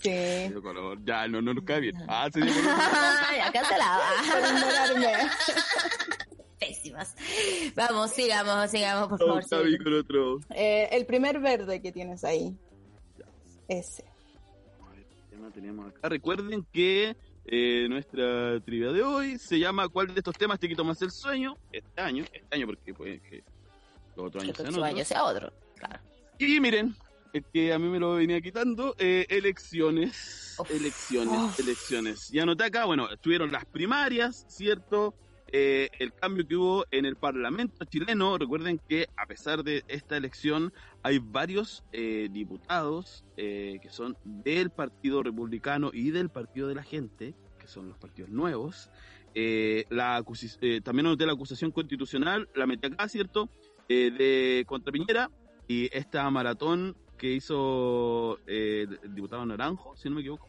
Sí. de color. Ya, no, no nos cae bien. Ah, se dio color. <laughs> ya ignorarme. <laughs> Pésimas. Vamos, sigamos, sigamos, por Oh, favor. Sí. con otro. Eh, el primer verde que tienes ahí. Ese. ¿Qué más tenemos acá? Recuerden que eh, nuestra trivia de hoy se llama ¿Cuál de estos temas te quitó más el sueño? Este año, este año porque puede que los otros años sean otros. sea otro. Claro. Y miren, el que a mí me lo venía quitando, eh, elecciones, Uf. elecciones, Uf. elecciones. Y anoté acá, bueno, estuvieron las primarias, ¿cierto? Eh, el cambio que hubo en el Parlamento chileno, recuerden que a pesar de esta elección hay varios eh, diputados eh, que son del Partido Republicano y del Partido de la Gente, que son los partidos nuevos. Eh, la eh, también anoté la acusación constitucional, la metí acá, ¿cierto? De contra Piñera y esta maratón que hizo el diputado Naranjo, si no me equivoco,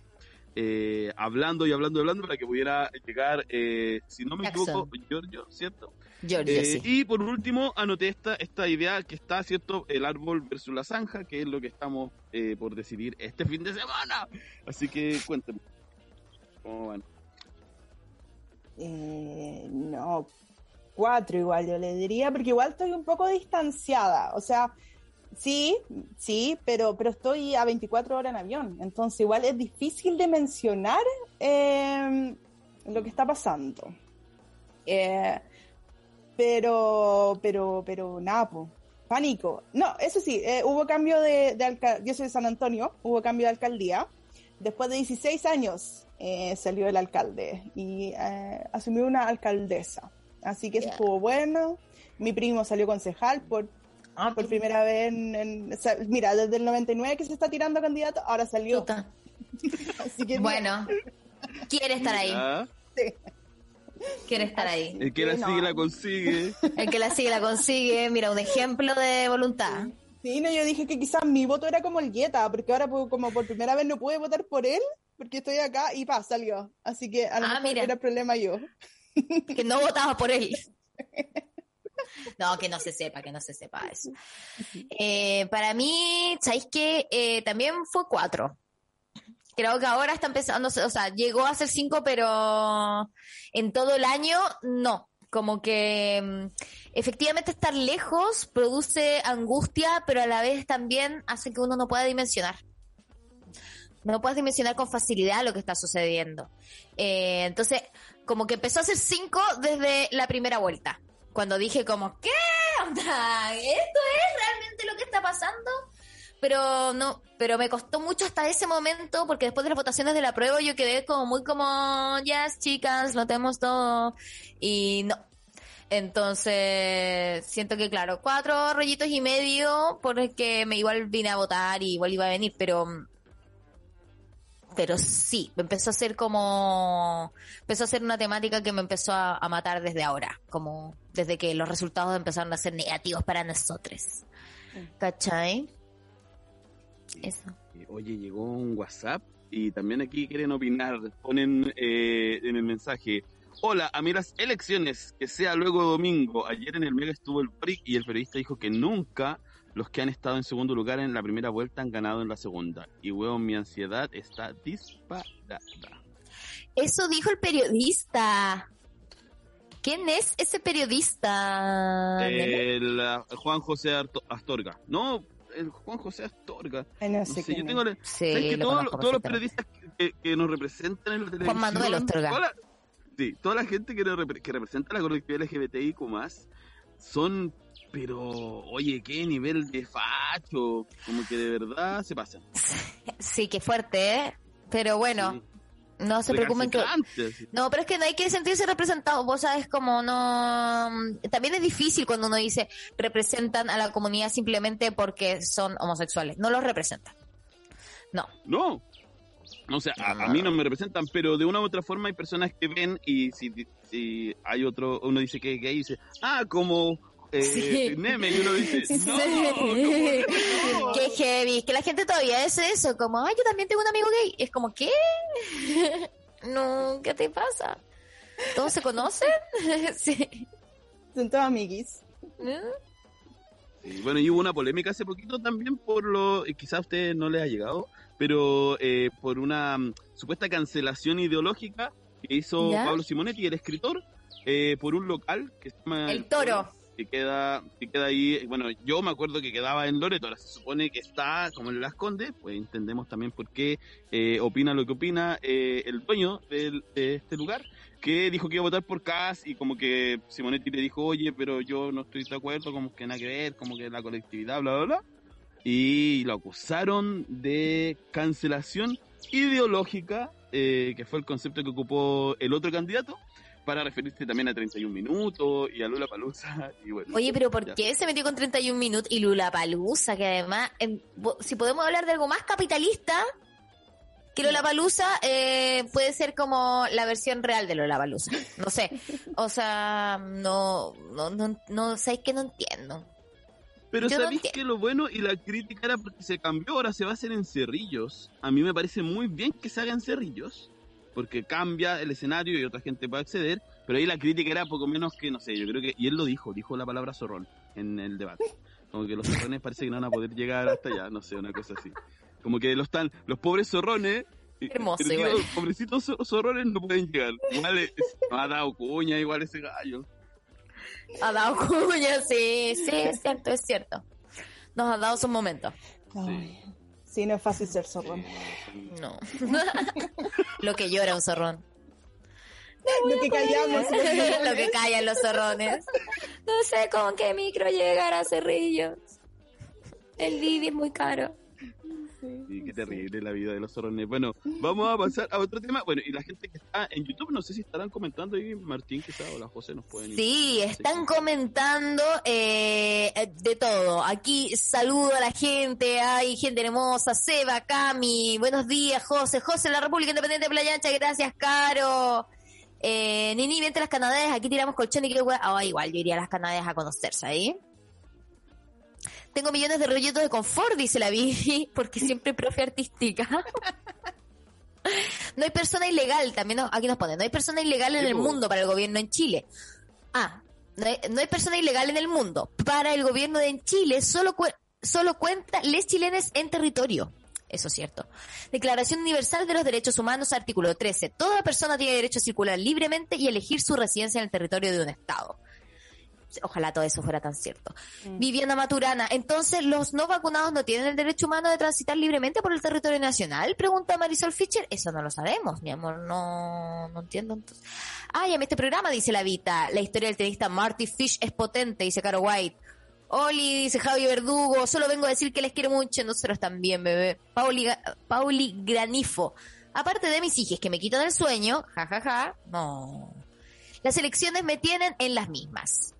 eh, hablando y hablando y hablando para que pudiera llegar, eh, si no me Jackson. equivoco, Giorgio, ¿cierto? Giorgio, Eh, sí. Y por último, anoté esta, esta idea que está, ¿cierto? El árbol versus la zanja, que es lo que estamos eh, por decidir este fin de semana. Así que cuéntenme. ¿Cómo van? Eh, no, cuatro igual yo le diría, porque igual estoy un poco distanciada. O sea, sí, sí, pero, pero estoy a 24 horas en avión. Entonces igual es difícil de mencionar eh, lo que está pasando. Eh, pero, pero, pero nada, po. pánico. No, eso sí, eh, hubo cambio de, de alcaldía. Yo soy de San Antonio, hubo cambio de alcaldía. Después de 16 años eh, salió el alcalde y eh, asumió una alcaldesa. Así que eso estuvo bueno. Mi primo salió concejal por, Ah, por primera vez. En, en- o sea, mira, desde el 99 que se está tirando candidato, ahora salió. puta. <laughs> Así que Bueno, quiere estar ahí. Ya, Quiere estar ahí. El que la Sí, no. sigue la consigue. El que la sigue la consigue. Mira, un ejemplo de voluntad. Sí, no, yo dije que quizás mi voto era como el Guetta, porque ahora pues, como por primera vez no pude votar por él, porque estoy acá y pa, salió. Así que a lo Ah, mejor mira. era el problema yo. Que no votaba por él. <laughs> <laughs> No, que no se sepa, que no se sepa eso. Eh, para mí, ¿sabéis qué? Eh, también fue cuatro. Creo que ahora está empezando, o sea, llegó a ser cinco, pero en todo el año no. Como que mm, efectivamente estar lejos produce angustia, pero a la vez también hace que uno no pueda dimensionar. No puedes dimensionar con facilidad lo que está sucediendo. Eh, entonces, como que empezó a ser cinco desde la primera vuelta. Cuando dije como, ¿qué onda? ¿Esto es realmente lo que está pasando? Pero no, pero me costó mucho hasta ese momento porque después de las votaciones de la prueba yo quedé como muy como, ya chicas, lo tenemos todo. Y no. Entonces, siento que claro, cuatro rollitos y medio porque me igual vine a votar y igual iba a venir, pero pero sí, empezó a ser como, empezó a ser una temática que me empezó a, a matar desde ahora, como desde que los resultados empezaron a ser negativos para nosotros. ¿Cachai? Eso. Oye, llegó un WhatsApp y también aquí quieren opinar. Ponen eh, en el mensaje. Hola, a mí las elecciones, que sea luego domingo. Ayer en el Mega estuvo el PRIC y el periodista dijo que nunca los que han estado en segundo lugar en la primera vuelta han ganado en la segunda. Y weón, mi ansiedad está disparada. Eso dijo el periodista. ¿Quién es ese periodista? nene? El ah, Juan José Arto- Astorga. No, el Juan José Astorga. Ay, no No sé sé, yo es. tengo la- Sí, ¿Sabes que lo todos, todos los periodistas que, que nos representan en la televisión... Manuel Astorga. toda la- sí, toda la gente que, nos repre- que representa la colectividad LGBTIQ+, son... Pero, oye, qué nivel de facho. Como que de verdad se pasan. Sí, qué fuerte, ¿eh? Pero bueno, no se preocupen que... No, pero es que no hay que sentirse representado. Vos sabes como no. También es difícil cuando uno dice representan a la comunidad simplemente porque son homosexuales. No los representan. No. No. O sea, a, a mí no me representan, pero de una u otra forma hay personas que ven y si, si hay otro, uno dice que es gay y dice, ah, como eh, Sí. Neme, y uno dice, <laughs> Sí. no, ¿cómo no?". <laughs> Qué heavy. Que la gente todavía hace eso. Como, ay, yo también tengo un amigo gay. Es como, ¿qué? <laughs> no, ¿qué te pasa? ¿Todos se conocen? sí. Son todos amiguis. ¿No? Sí, bueno, y hubo una polémica hace poquito también por lo, eh, quizás a ustedes no les ha llegado, pero eh, por una mm, supuesta cancelación ideológica que hizo ¿Ya? Pablo Simonetti, el escritor, eh, por un local que se llama El Toro. Que queda, que queda ahí, bueno, yo me acuerdo que quedaba en Loreto, ahora se supone que está como en Las Condes, pues entendemos también por qué eh, opina lo que opina eh, el dueño de este lugar, que dijo que iba a votar por Cas y como que Simonetti le dijo, oye, pero yo no estoy de acuerdo, como que nada que ver, como que la colectividad, bla, bla, bla. Y lo acusaron de cancelación ideológica, eh, que fue el concepto que ocupó el otro candidato, para referirse también a 31 minutos y a Lula Palusa. <laughs> Y bueno, Oye, pero ¿por ya. qué se metió con 31 minutos y Lula Palusa? Que además, em, si podemos hablar de algo más capitalista, que Lola Palusa puede ser como la versión real de Lola Palusa. No sé. <laughs> O sea, no, no, no, no, ¿sabes que no entiendo? Pero Yo sabéis que lo bueno y la crítica era porque se cambió, ahora se va a hacer en Cerrillos. A mí me parece muy bien que se haga en Cerrillos, porque cambia el escenario y otra gente puede acceder, pero ahí la crítica era poco menos que, no sé, yo creo que, y él lo dijo, dijo la palabra zorrón en el debate. Como que los zorrones parece que no van a poder llegar hasta allá, no sé, una cosa así. Como que los tan, los pobres zorrones, y- Hermoso, pero igual. pobrecitos zor- zorrones no pueden llegar. Igual es- no ha dado cuña, igual ese gallo. Ha dado cuña, sí, sí, es cierto, es cierto. Nos ha dado sus momentos. Ay, sí, no es fácil ser zorrón. No. <laughs> Lo que llora un zorrón. Lo que <laughs> callamos. Lo que callan los zorrones. No sé con qué micro llegar a Cerrillos. El Didi es muy caro. Sí, qué terrible la vida de los zorrones. Bueno, vamos a pasar a otro tema. Bueno, y la gente que está en YouTube, no sé si estarán comentando ahí, Martín quizá o la José nos pueden Sí, están comentando eh, de todo. Aquí saludo a la gente, hay gente hermosa, Seba, Cami, buenos días, José, José, la República Independiente de Playa Ancha, gracias, Caro. Eh, Nini, vente a las Canadades, aquí tiramos colchón y qué hueá. Ah, igual, yo iría a las Canadades a conocerse ahí. Tengo millones de rollitos de confort, dice la Vivi, <laughs> porque siempre profe artística. <laughs> No hay persona ilegal, también nos- aquí nos pone, no hay persona ilegal en el po. mundo para el gobierno en Chile. Ah, no hay, no hay persona ilegal en el mundo. Para el gobierno de en Chile solo, cu- solo cuenta les chilenes en territorio. Eso es cierto. Declaración Universal de los Derechos Humanos, artículo 13. Toda persona tiene derecho a circular libremente y elegir su residencia en el territorio de un Estado. Ojalá todo eso fuera tan cierto. Viviana Maturana, entonces los no vacunados no tienen el derecho humano de transitar libremente por el territorio nacional? Pregunta Marisol Fischer. Eso no lo sabemos, mi amor, no, no entiendo. Entonces. Ay, en este programa dice la Vita, la historia del tenista Marty Fish es potente, dice Caro White. Oli, dice Javi Verdugo, solo vengo a decir que les quiero mucho, nosotros también, bebé. Pauli, Pauli Granifo. Aparte de mis hijos que me quitan el sueño, jajaja, no. Las elecciones me tienen en las mismas.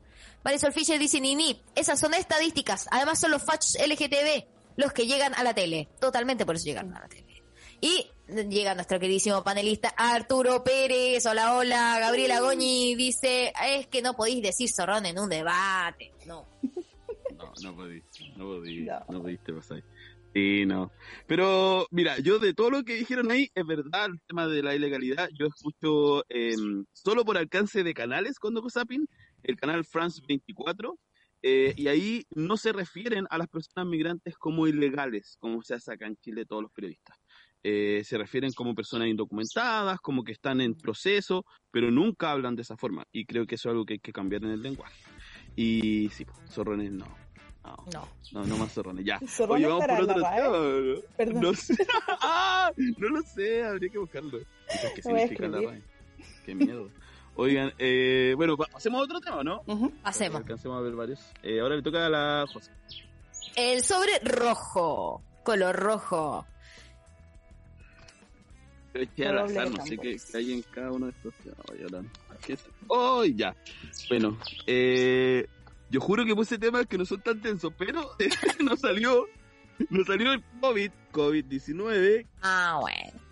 Marisol Fischer dice, Nini, esas son estadísticas. Además son los fachos LGTB los que llegan a la tele. Totalmente por eso llegan a la tele. Y llega nuestro queridísimo panelista Arturo Pérez. Hola, hola. Gabriela Goñi dice, es que no podéis decir zorrón en un debate. No. <laughs> No, no podí, no podí, No. no pudiste pasar. Sí, no. Pero, mira, yo de todo lo que dijeron ahí, es verdad el tema de la ilegalidad. Yo escucho eh, solo por alcance de canales cuando Cosapin, el canal France 24, eh, y ahí no se refieren a las personas migrantes como ilegales, como se hace acá en Chile todos los periodistas. Eh, se refieren como personas indocumentadas, como que están en proceso, pero nunca hablan de esa forma. Y creo que eso es algo que hay que cambiar en el lenguaje. Y sí, zorrones no. No, No. no, no más zorrones, ya. ¿Zorrón Oye, vamos por la otro RAE? tema. Perdón. No sé. <laughs> Ah, no lo sé, habría que buscarlo. ¿Qué significa la. RAE? Qué miedo. Oigan, eh, bueno, hacemos otro tema, ¿no? Hacemos. Alcancemos a ver varios. Eh, ahora le toca a la José. El sobre rojo. Color rojo. Pero es que al azar, no sé qué, hay en cada uno de estos. ¡Oh, ya! Bueno, eh, yo juro que puse temas que no son tan tensos, pero <laughs> nos salió, nos salió el COVID, COVID-19, Ah, bueno.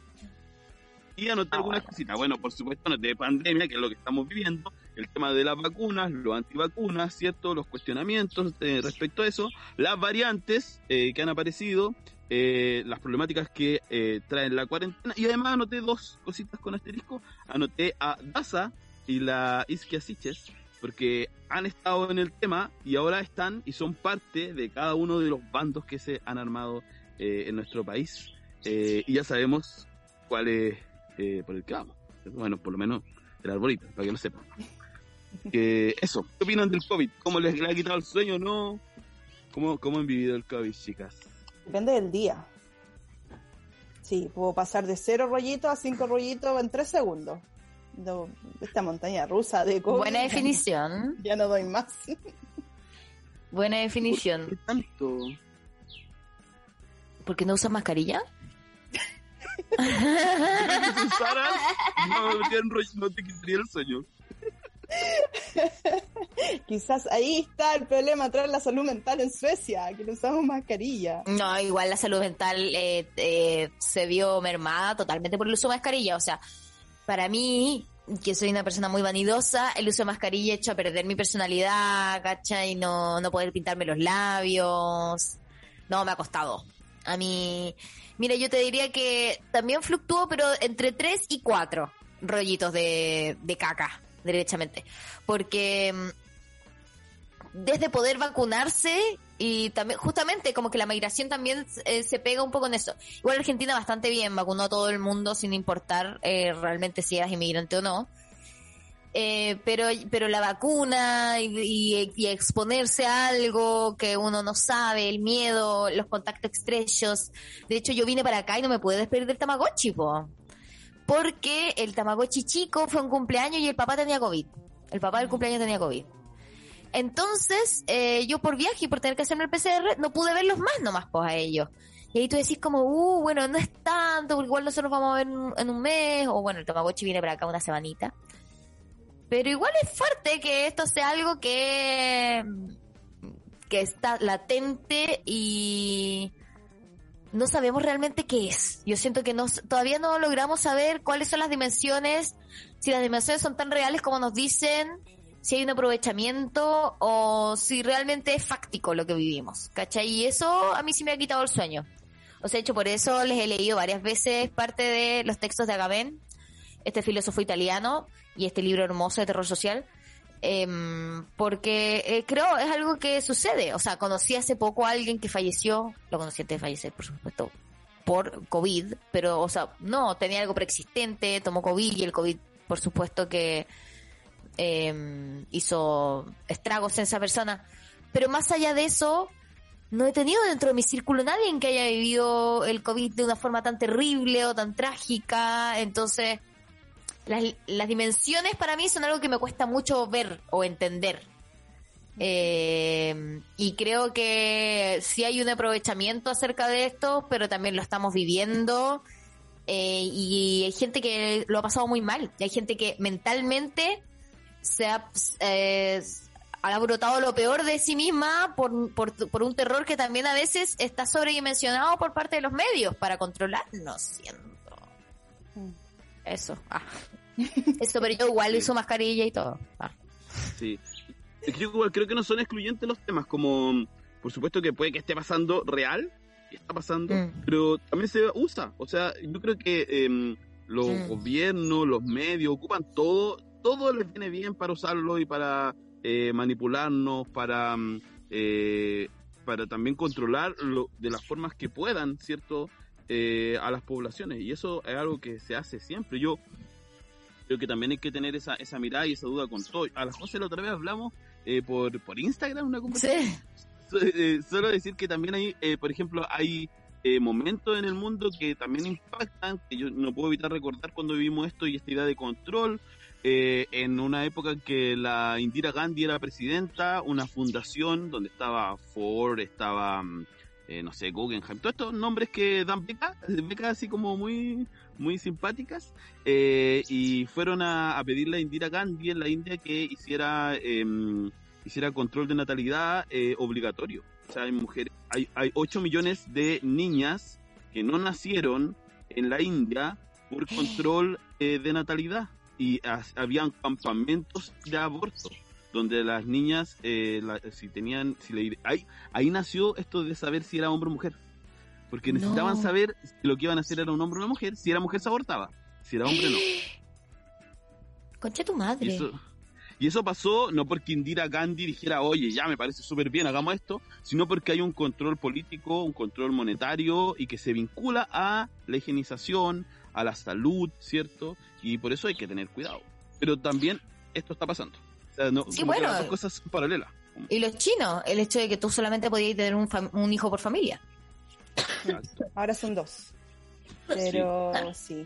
Y anoté Ah, algunas bueno. cositas. Bueno, por supuesto, anoté pandemia, que es lo que estamos viviendo, el tema de las vacunas, los antivacunas, ¿cierto? Los cuestionamientos eh, respecto a eso, las variantes eh, que han aparecido, eh, las problemáticas que traen la cuarentena, y además anoté dos cositas con asterisco. Anoté a DASA y la Isquia Siches, porque han estado en el tema y ahora están y son parte de cada uno de los bandos que se han armado en nuestro país. Y ya sabemos cuál es eh, por el que vamos. Bueno, por lo menos el arbolito, para que lo sepan. Que eso, ¿qué opinan del COVID? ¿Cómo les, ha quitado el sueño o no? ¿Cómo, ¿Cómo han vivido el COVID, chicas? Depende del día. Sí, puedo pasar de cero rollitos a cinco rollitos en tres segundos. Esta montaña rusa de COVID. Buena definición. <laughs> Ya no doy más. Buena ¿Qué definición. tanto? ¿Por qué no usas mascarilla? Si usaras, no, te quitaría el sueño. Quizás ahí está el problema de la salud mental en Suecia, que no usamos mascarilla. No, igual la salud mental eh, eh, se vio mermada totalmente por el uso de mascarilla. O sea, para mí, que soy una persona muy vanidosa, el uso de mascarilla hecho a perder mi personalidad, ¿cachai? No, no poder pintarme los labios. No, me ha costado. A mí, mira, yo te diría que también fluctúo, pero entre 3 y 4 rollitos de, de caca, derechamente. Porque mm, desde poder vacunarse y también, justamente, como que la migración también eh, se pega un poco en eso. Igual Argentina bastante bien, vacunó a todo el mundo sin importar eh, realmente si eras inmigrante o no. Eh, pero, pero la vacuna y, exponerse a algo que uno no sabe, el miedo, los contactos estrechos. De hecho, yo vine para acá y no me pude despedir del Tamagotchi, po. Porque el Tamagotchi chico fue un cumpleaños y el papá tenía COVID. El papá del cumpleaños tenía COVID. Entonces, eh, yo por viaje y por tener que hacerme el PCR, no pude verlos más nomás, pues, a ellos. Y ahí tú decís como, uh, bueno, no es tanto, igual nosotros vamos a ver en, en un mes, o bueno, el Tamagotchi viene para acá una semanita. Pero igual es fuerte que esto sea algo que, que está latente y no sabemos realmente qué es. Yo siento que no, todavía no logramos saber cuáles son las dimensiones, si las dimensiones son tan reales como nos dicen, si hay un aprovechamiento o si realmente es fáctico lo que vivimos. ¿Cachai? Y eso a mí sí me ha quitado el sueño. O sea, hecho, por eso les he leído varias veces parte de los textos de Agamben, este filósofo italiano, y este libro hermoso de terror social. em, porque eh, creo es algo que sucede. O sea, conocí hace poco a alguien que falleció, lo conocí antes de fallecer, por supuesto, por COVID, pero, o sea, no, tenía algo preexistente, tomó COVID y el COVID, por supuesto que eh, hizo estragos en esa persona. Pero más allá de eso, no he tenido dentro de mi círculo nadie que haya vivido el COVID de una forma tan terrible o tan trágica. Entonces, las, las dimensiones para mí son algo que me cuesta mucho ver o entender. Eh, y creo que sí hay un aprovechamiento acerca de esto, pero también lo estamos viviendo. Eh, y hay gente que lo ha pasado muy mal. Y hay gente que mentalmente se ha, eh, ha brotado lo peor de sí misma por, por, por un terror que también a veces está sobredimensionado por parte de los medios para controlarnos. Siento. Eso. Ah. <laughs> Eso, pero yo igual Sí. uso mascarilla y todo. Ah. Sí. Yo igual creo que no son excluyentes los temas, como por supuesto que puede que esté pasando real, que está pasando, Mm. pero también se usa. O sea, yo creo que em, los Mm. gobiernos, los medios ocupan todo, todo les viene bien para usarlo y para eh, manipularnos, para, mm, eh, para también controlar lo- de las formas que puedan, ¿cierto? Eh, a las poblaciones. Y eso es algo que se hace siempre. Yo creo que también hay que tener esa, esa mirada y esa duda con todo. A la José la otra vez hablamos eh, por, por Instagram, una conversación. Sí. So- eh, solo decir que también hay, eh, por ejemplo, hay momentos en el mundo que también impactan, que yo no puedo evitar recordar cuando vivimos esto y esta idea de control, en una época en que la Indira Gandhi era presidenta, una fundación donde estaba Ford, estaba, mm, eh, no sé, Guggenheim, todos estos nombres que dan becas, becas así como muy, muy simpáticas, eh, y fueron a, a pedirle a Indira Gandhi en la India que hiciera... em, hiciera control de natalidad eh, obligatorio. O sea, hay mujeres, hay, hay 8 millones de niñas que no nacieron en la India por control eh, de natalidad. Y has- habían campamentos de aborto donde las niñas, eh, la- si tenían, si le, ahí, ahí nació esto de saber si era hombre o mujer. Porque No. necesitaban saber si lo que iban a hacer era un hombre o una mujer. Si era mujer se abortaba. Si era hombre no. <gasps> Concha tu Y madre. eso, Y eso pasó no porque Indira Gandhi dijera, oye, ya me parece súper bien, hagamos esto, sino porque hay un control político, un control monetario y que se vincula a la higienización, a la salud, ¿cierto? Y por eso hay que tener cuidado. Pero también esto está pasando. O sea, no, Sí, bueno. las dos cosas paralelas. Y los chinos, el hecho de que tú solamente podías tener un, un hijo por familia. Ahora son dos. Pero sí.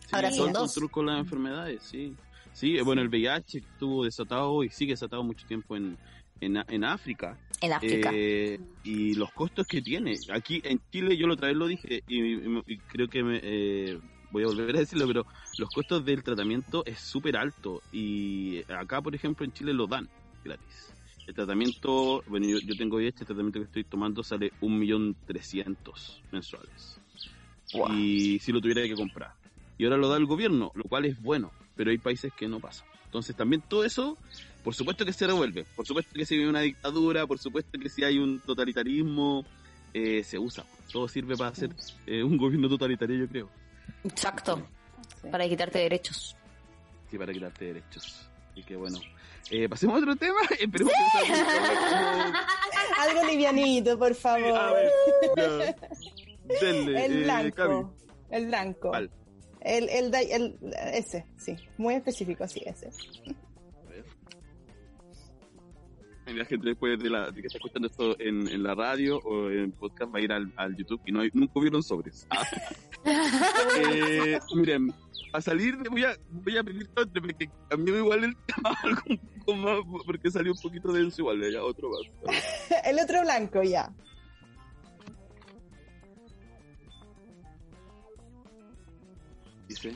Sí, Ahora todo son dos. con las enfermedades, sí. Sí, eh, bueno, el VIH estuvo desatado y sigue desatado mucho tiempo en, en, en África. En África. Eh, y los costos que tiene. Aquí en Chile, yo la otra vez lo dije y, y- y creo que me, eh, voy a volver a decirlo, pero los costos del tratamiento es súper alto. Y acá, por ejemplo, en Chile lo dan gratis. El tratamiento, bueno, yo, yo tengo el tratamiento que estoy tomando sale un millón trescientos mensuales. Y si lo tuviera que comprar. Y ahora lo da el gobierno, lo cual es bueno, pero hay países que no pasa. Entonces también todo eso, por supuesto que se revuelve, por supuesto que si hay una dictadura, por supuesto que si hay un totalitarismo, eh, se usa. Todo sirve para hacer eh, un gobierno totalitario, yo creo. Exacto. Sí. Para quitarte derechos. Sí, para quitarte derechos. Y que bueno. Eh, pasemos a otro tema. <laughs> Esperemos que sea <laughs> como- Algo livianito, por A favor. ver, <laughs> ya. Denle, El eh, blanco. El blanco. El, el, da- el- ese, sí. Muy específico, sí, ese. La gente después de, la, de que está escuchando esto en, en la radio o en podcast va a ir al, al YouTube y no hay, nunca hubieron sobres. Ah. <laughs> Eh, miren, a salir de- voy a, voy a pedir todo porque cambió igual el tema algo un poco más porque salió un poquito denso igual, ya otro más. El otro blanco, ya. Dice,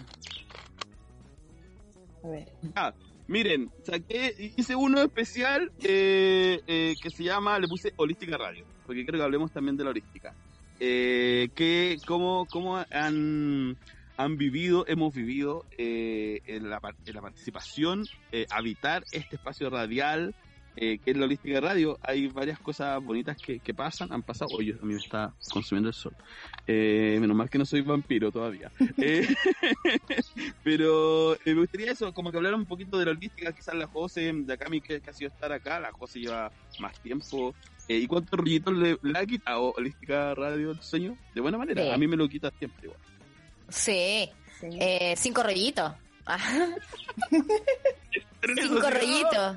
A ver. ah, miren, saqué, hice uno especial eh, eh, que se llama, le puse Holística Radio, porque creo que hablemos también de la holística. Eh, que, cómo, cómo han, han vivido, hemos vivido eh, en, la, en la participación, eh, habitar este espacio radial, eh, que es la holística radio. Hay varias cosas bonitas que, que pasan, han pasado. Oye, a mí me está consumiendo el sol. Eh, menos mal que no soy vampiro todavía. <laughs> Eh, <laughs> pero eh, me gustaría eso, como que hablar un poquito de la holística, quizás la José de acá, mi que, que ha sido estar acá, la José lleva más tiempo. Eh, ¿Y cuántos rollitos le, le ha quitado holística radio el sueño? De buena manera, Sí. a mí me lo quita siempre igual. Sí. Sí. Eh, cinco rollitos. <laughs> Cinco rollitos.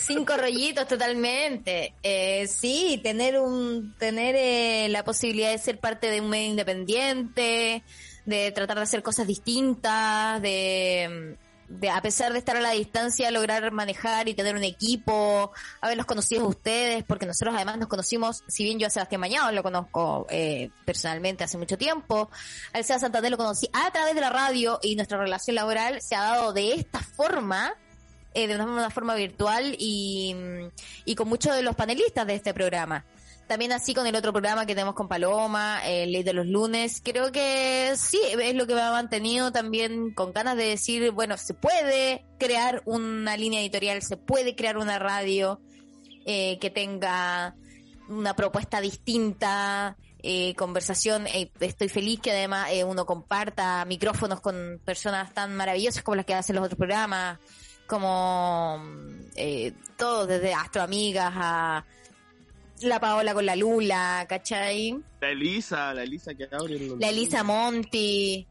Cinco rollitos totalmente. Eh, sí, tener un tener eh, la posibilidad de ser parte de un medio independiente, de tratar de hacer cosas distintas, de, de a pesar de estar a la distancia lograr manejar y tener un equipo, haberlos conocido a ustedes, porque nosotros además nos conocimos, si bien yo a Sebastián Mañado lo conozco eh, personalmente hace mucho tiempo, al Seba Santander lo conocí a través de la radio y nuestra relación laboral se ha dado de esta forma eh, de una, forma virtual y, y con muchos de los panelistas de este programa. También así con el otro programa que tenemos con Paloma, eh, Ley de los Lunes. Creo que sí, es lo que me ha mantenido también con ganas de decir, bueno, se puede crear una línea editorial, se puede crear una radio eh, que tenga una propuesta distinta, eh, conversación. eh, estoy feliz que además eh, uno comparta micrófonos con personas tan maravillosas como las que hacen los otros programas, como eh, todos, desde Astroamigas a la Paola con la Lula, ¿cachai? La Elisa, la Elisa que abre los- La Elisa Monti,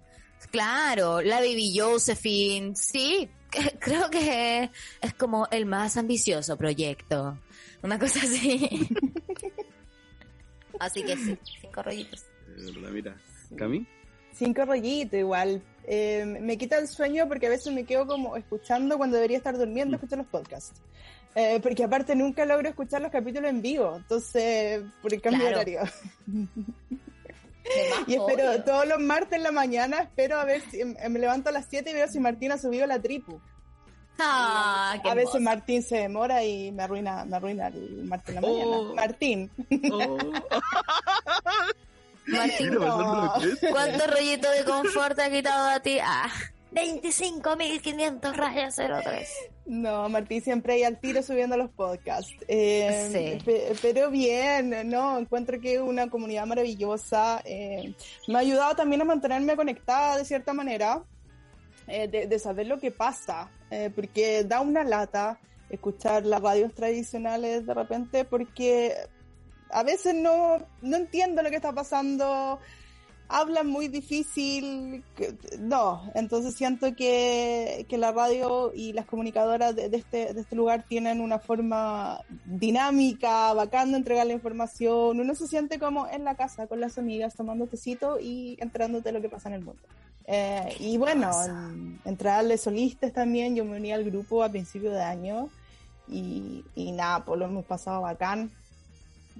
claro, la Baby Josephine, sí, <laughs> creo que es como el más ambicioso proyecto, una cosa así. <laughs> así que sí, cinco rollitos. Eh, la mira, Cami. Cinco rollitos igual. Eh, me quita el sueño porque a veces me quedo como escuchando cuando debería estar durmiendo, escucho los podcasts. Eh, porque aparte nunca logro escuchar los capítulos en vivo, entonces por el cambio de Claro. horario. De <laughs> Y espero obvio. todos los martes en la mañana, espero a ver si me levanto a las 7 y veo si Martín ha subido la tripu. Ah, a veces. Martín se demora y me arruina, me arruina el martes en la Oh. mañana. Martín. Oh. <laughs> <laughs> Martín, es. ¿cuántos rollitos de confort te ha quitado a ti? Ah, 25.500 rayas 03. No, Martín siempre hay al tiro subiendo los podcasts. Eh, Sí. pe- pero bien, no, encuentro que es una comunidad maravillosa. eh, me ha ayudado también a mantenerme conectada de cierta manera. eh, de, de saber lo que pasa, eh, porque da una lata escuchar las radios tradicionales de repente, porque a veces no, no entiendo lo que está pasando, hablan muy difícil, no, entonces siento que, que la radio y las comunicadoras de, de este, de este lugar tienen una forma dinámica, bacán de entregar la información, uno se siente como en la casa con las amigas tomando tecito y enterándote de lo que pasa en el mundo. Eh, y bueno, en- entrarle solistas también, yo me uní al grupo a principio de año y, y nada, pues lo hemos pasado bacán.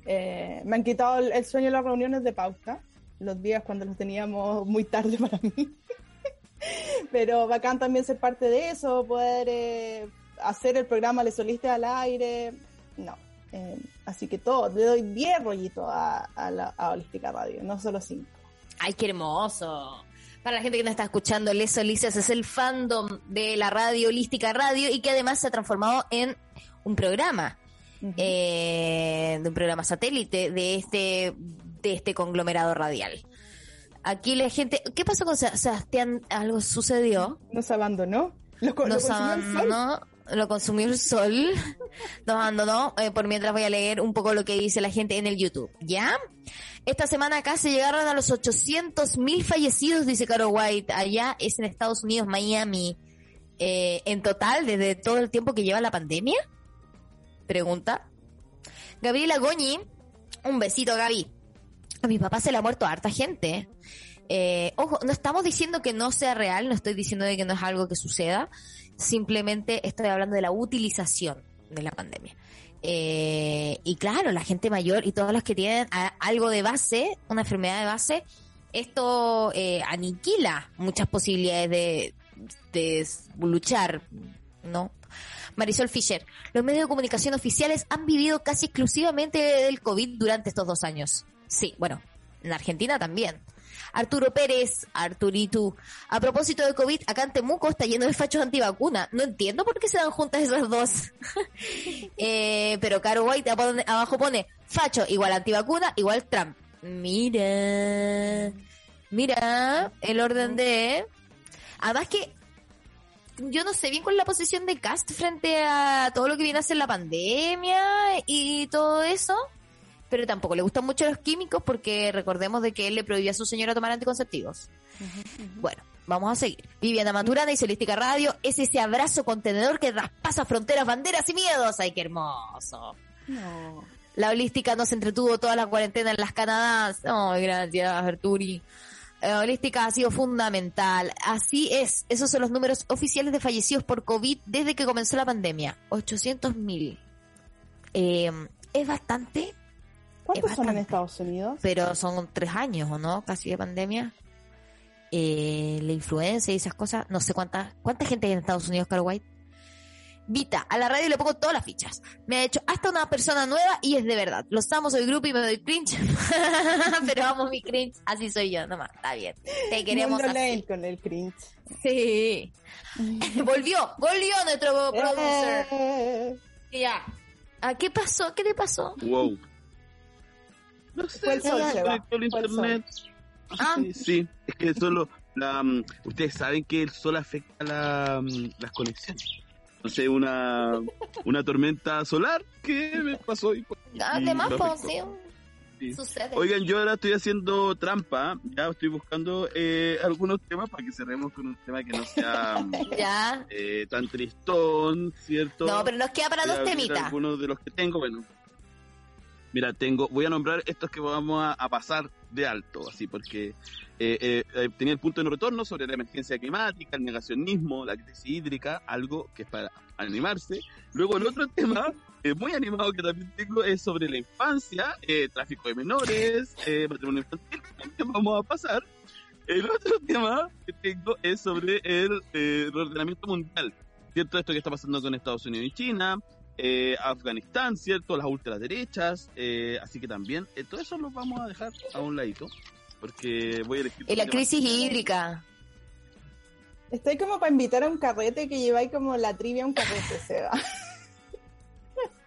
Eh, me han quitado el, sueño de las reuniones de pauta, los días cuando los teníamos muy tarde para mí. <laughs> Pero bacán también ser parte de eso, poder eh, hacer el programa Le Soliste al aire. No. eh, así que todo, le doy 10 rollitos a, a, la, a Holística Radio, no solo 5. Ay, qué hermoso. Para la gente que nos está escuchando, Les Solicias es el fandom de la radio Holística Radio y que además se ha transformado en un programa, eh, de un programa satélite de este, de este conglomerado radial. Aquí la gente, ¿qué pasó con Sebastián? ¿Algo sucedió? Nos abandonó. Lo, lo Nos consumió el sol. abandonó, lo consumió el sol, <laughs> nos abandonó, eh, por mientras voy a leer un poco lo que dice la gente en el YouTube, ¿ya? Esta semana acá se llegaron a los 800 mil fallecidos, dice Caro White, allá es en Estados Unidos, Miami, Eh, en total, desde todo el tiempo que lleva la pandemia, pregunta. Gabriela Goñi, un besito Gaby, a mi papá se le ha muerto a harta gente, eh, ojo, no estamos diciendo que no sea real, no estoy diciendo de que no es algo que suceda, simplemente estoy hablando de la utilización de la pandemia. Eh, y claro, la gente mayor y todos los que tienen algo de base, una enfermedad de base, esto eh, aniquila muchas posibilidades de, de luchar, ¿no? Marisol Fischer, los medios de comunicación oficiales han vivido casi exclusivamente del COVID durante estos dos años. Sí, bueno, en Argentina también. Arturo Pérez, Arturito. A propósito de COVID, acá en Temuco está lleno de fachos antivacuna. No entiendo por qué se dan juntas esas dos. <laughs> eh, pero Caro White abajo pone facho igual antivacuna igual Trump. Mira, mira el orden de... Además que yo no sé bien cuál es la posición de Cast frente a todo lo que viene a ser la pandemia y todo eso pero tampoco le gustan mucho los químicos porque recordemos de que él le prohibió a su señora tomar anticonceptivos. Bueno, vamos a seguir. Viviana Maturana y Celística Radio es ese abrazo contenedor que traspasa fronteras, banderas y miedos. ¡Ay, qué hermoso! No. La holística nos entretuvo toda la cuarentena en las Canadas. Ay, gracias, Arturi. La holística ha sido fundamental. Así es. Esos son los números oficiales de fallecidos por COVID desde que comenzó la pandemia. 800 mil. Eh, es bastante, ¿Cuántos Es son en. Estados Unidos? pero son tres años, ¿o no? Casi de pandemia. Eh, la influencia y esas cosas. No sé cuánta, cuánta gente hay en Estados Unidos, Carl White. Vita, a la radio le pongo todas las fichas. Me ha hecho hasta una persona nueva y es de verdad. Los amo, soy grupo y me doy cringe. <laughs> pero amo mi cringe. Así soy yo, nomás. Está bien. Te queremos Mundo así. Con el cringe. Sí. <laughs> volvió, volvió nuestro producer. Eh, Ya. ¿A qué pasó? ¿Qué le pasó? Wow. No sé, Fue el sol, se va. el internet. Ah. Sí, sí, es que solo la, mm, ustedes saben que el sol afecta la, mm, las conexiones. Entonces una, una tormenta solar que me pasó y, Ah, y de más, lo pues, afectó. sí. Sí. Sucede. Oigan, yo ahora estoy haciendo trampa, ya estoy buscando eh, algunos temas para que cerremos con un tema que no sea <laughs> Ya. eh, tan tristón, ¿cierto? No, pero nos queda para dos temitas. Algunos de los que tengo, bueno. Mira, tengo, voy a nombrar estos que vamos a, a pasar de alto, así, porque eh, eh, eh, tenía el punto de no retorno sobre la emergencia climática, el negacionismo, la crisis hídrica, algo que es para animarse. Luego el otro <laughs> tema, eh, muy animado que también tengo, es sobre la infancia, eh, tráfico de menores, eh, matrimonio infantil, también vamos a pasar. El otro <laughs> tema que tengo es sobre el reordenamiento mundial, ¿cierto? Esto que está pasando con Estados Unidos y China, eh, Afganistán, ¿cierto? Las ultraderechas, eh, así que también, eh, todo eso lo vamos a dejar a un ladito, porque voy a elegir... Y la crisis hídrica. Estoy como para invitar a un carrete que lleváis como la trivia a un carrete, Seba.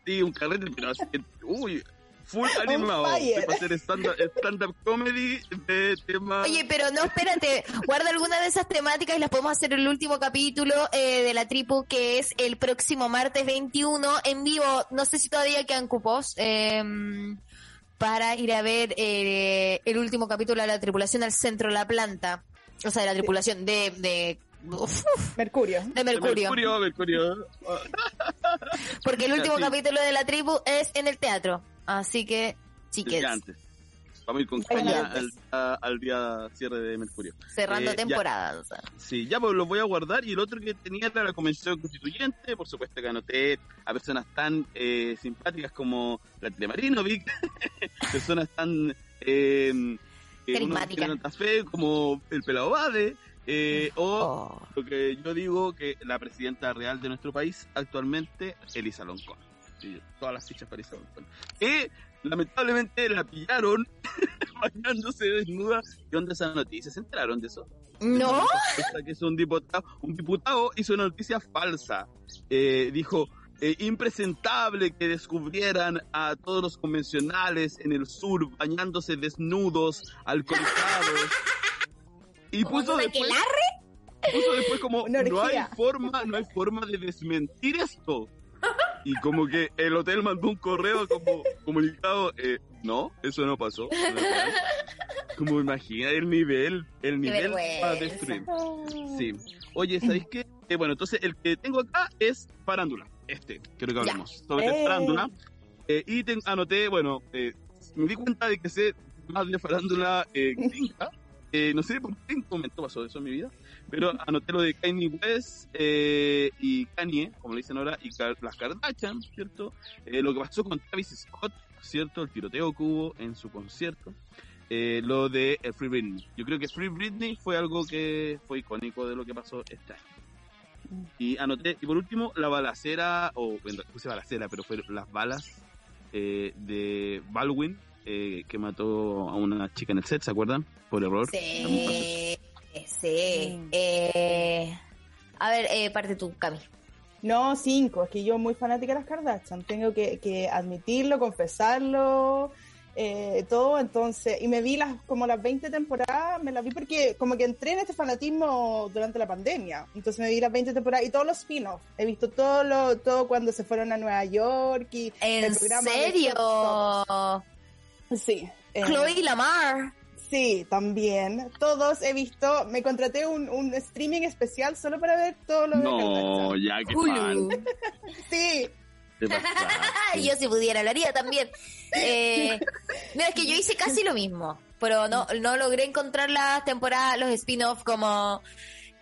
Sí, un carrete, pero así que, uy, full animado. Va a hacer stand-up comedy de tema. Oye, pero no, espérate, guarda alguna de esas temáticas y las podemos hacer en el último capítulo eh, de la tripu, que es el próximo martes 21 en vivo. No sé si todavía quedan cupos eh, para ir a ver eh, el último capítulo de la tripulación al centro de la planta. O sea, de la tripulación de, de, uf, Mercurio. de De Mercurio. Mercurio, Mercurio. Porque el último capítulo de la tribu es en el teatro. Así que, chiques. Vamos a ir con caña al, a- al día cierre de Mercurio. cerrando Eh, ya. temporada. o sea. Sí, ya pues lo voy a guardar. Y el otro que tenía era la convención constituyente. Por supuesto que anoté a personas tan eh, simpáticas como la Tile Marinovic, <laughs> personas tan eh, que uno Carismáticas. como el Pelado Bade, eh, o Oh. lo que yo digo que la presidenta real de nuestro país actualmente, Elisa Loncón. Sí, todas las fichas para Elisa Loncón. Que lamentablemente la pillaron <laughs> bañándose desnuda. ¿Qué onda esa noticia? ¿Se enteraron de eso? ¿No? Que es un diputado, un diputado hizo una noticia falsa. Eh, dijo, eh, impresentable que descubrieran a todos los convencionales en el sur bañándose desnudos, alcoholizados. Y puso ¿Como después, puso después como, no hay forma, no hay forma de desmentir esto. Y como que el hotel mandó un correo como comunicado, eh, no, eso no pasó. no. Como imagina el nivel, el nivel para destruir. Sí. Oye, ¿sabéis qué? Eh, bueno, entonces el que tengo acá es farándula. Este, quiero que hablemos sobre ¡Eh! farándula. Eh, y te- anoté, bueno, eh, me di cuenta de que sé más de farándula eh, <laughs> gringa. Eh, no sé por qué en qué momento pasó eso en mi vida, pero anoté lo de Kanye West eh, y Kanye, como le dicen ahora, y las Kardashian, ¿cierto? Eh, lo que pasó con Travis Scott, ¿cierto? El tiroteo que hubo en su concierto. Eh, lo de eh, Free Britney. Yo creo que Free Britney fue algo que fue icónico de lo que pasó este año. Y anoté, y por último, la balacera, o bueno, puse balacera, pero fueron las balas eh, de Baldwin, eh, que mató a una chica en el set, ¿se acuerdan? Por error. Sí, sí. Eh, a ver, eh, parte tú, Cami. No, cinco. Es que yo muy fanática de las Kardashian. Tengo que, que admitirlo, confesarlo, eh, todo. Entonces, y me vi las como las 20 temporadas, me las vi porque como que entré en este fanatismo durante la pandemia. Entonces me vi las 20 temporadas y todos los spin-offs. He visto todo lo, todo cuando se fueron a Nueva York y ¿En el programa de serio? Sí. eh, Chloe Lamar. Sí, también. Todos he visto, me contraté un, un streaming especial solo para ver todo lo de No, ya que Hulu. fan. <laughs> Sí, <laughs> yo si pudiera lo haría también. Eh, no, es que yo hice casi lo mismo, pero no, no logré encontrar las temporadas, los spin-off como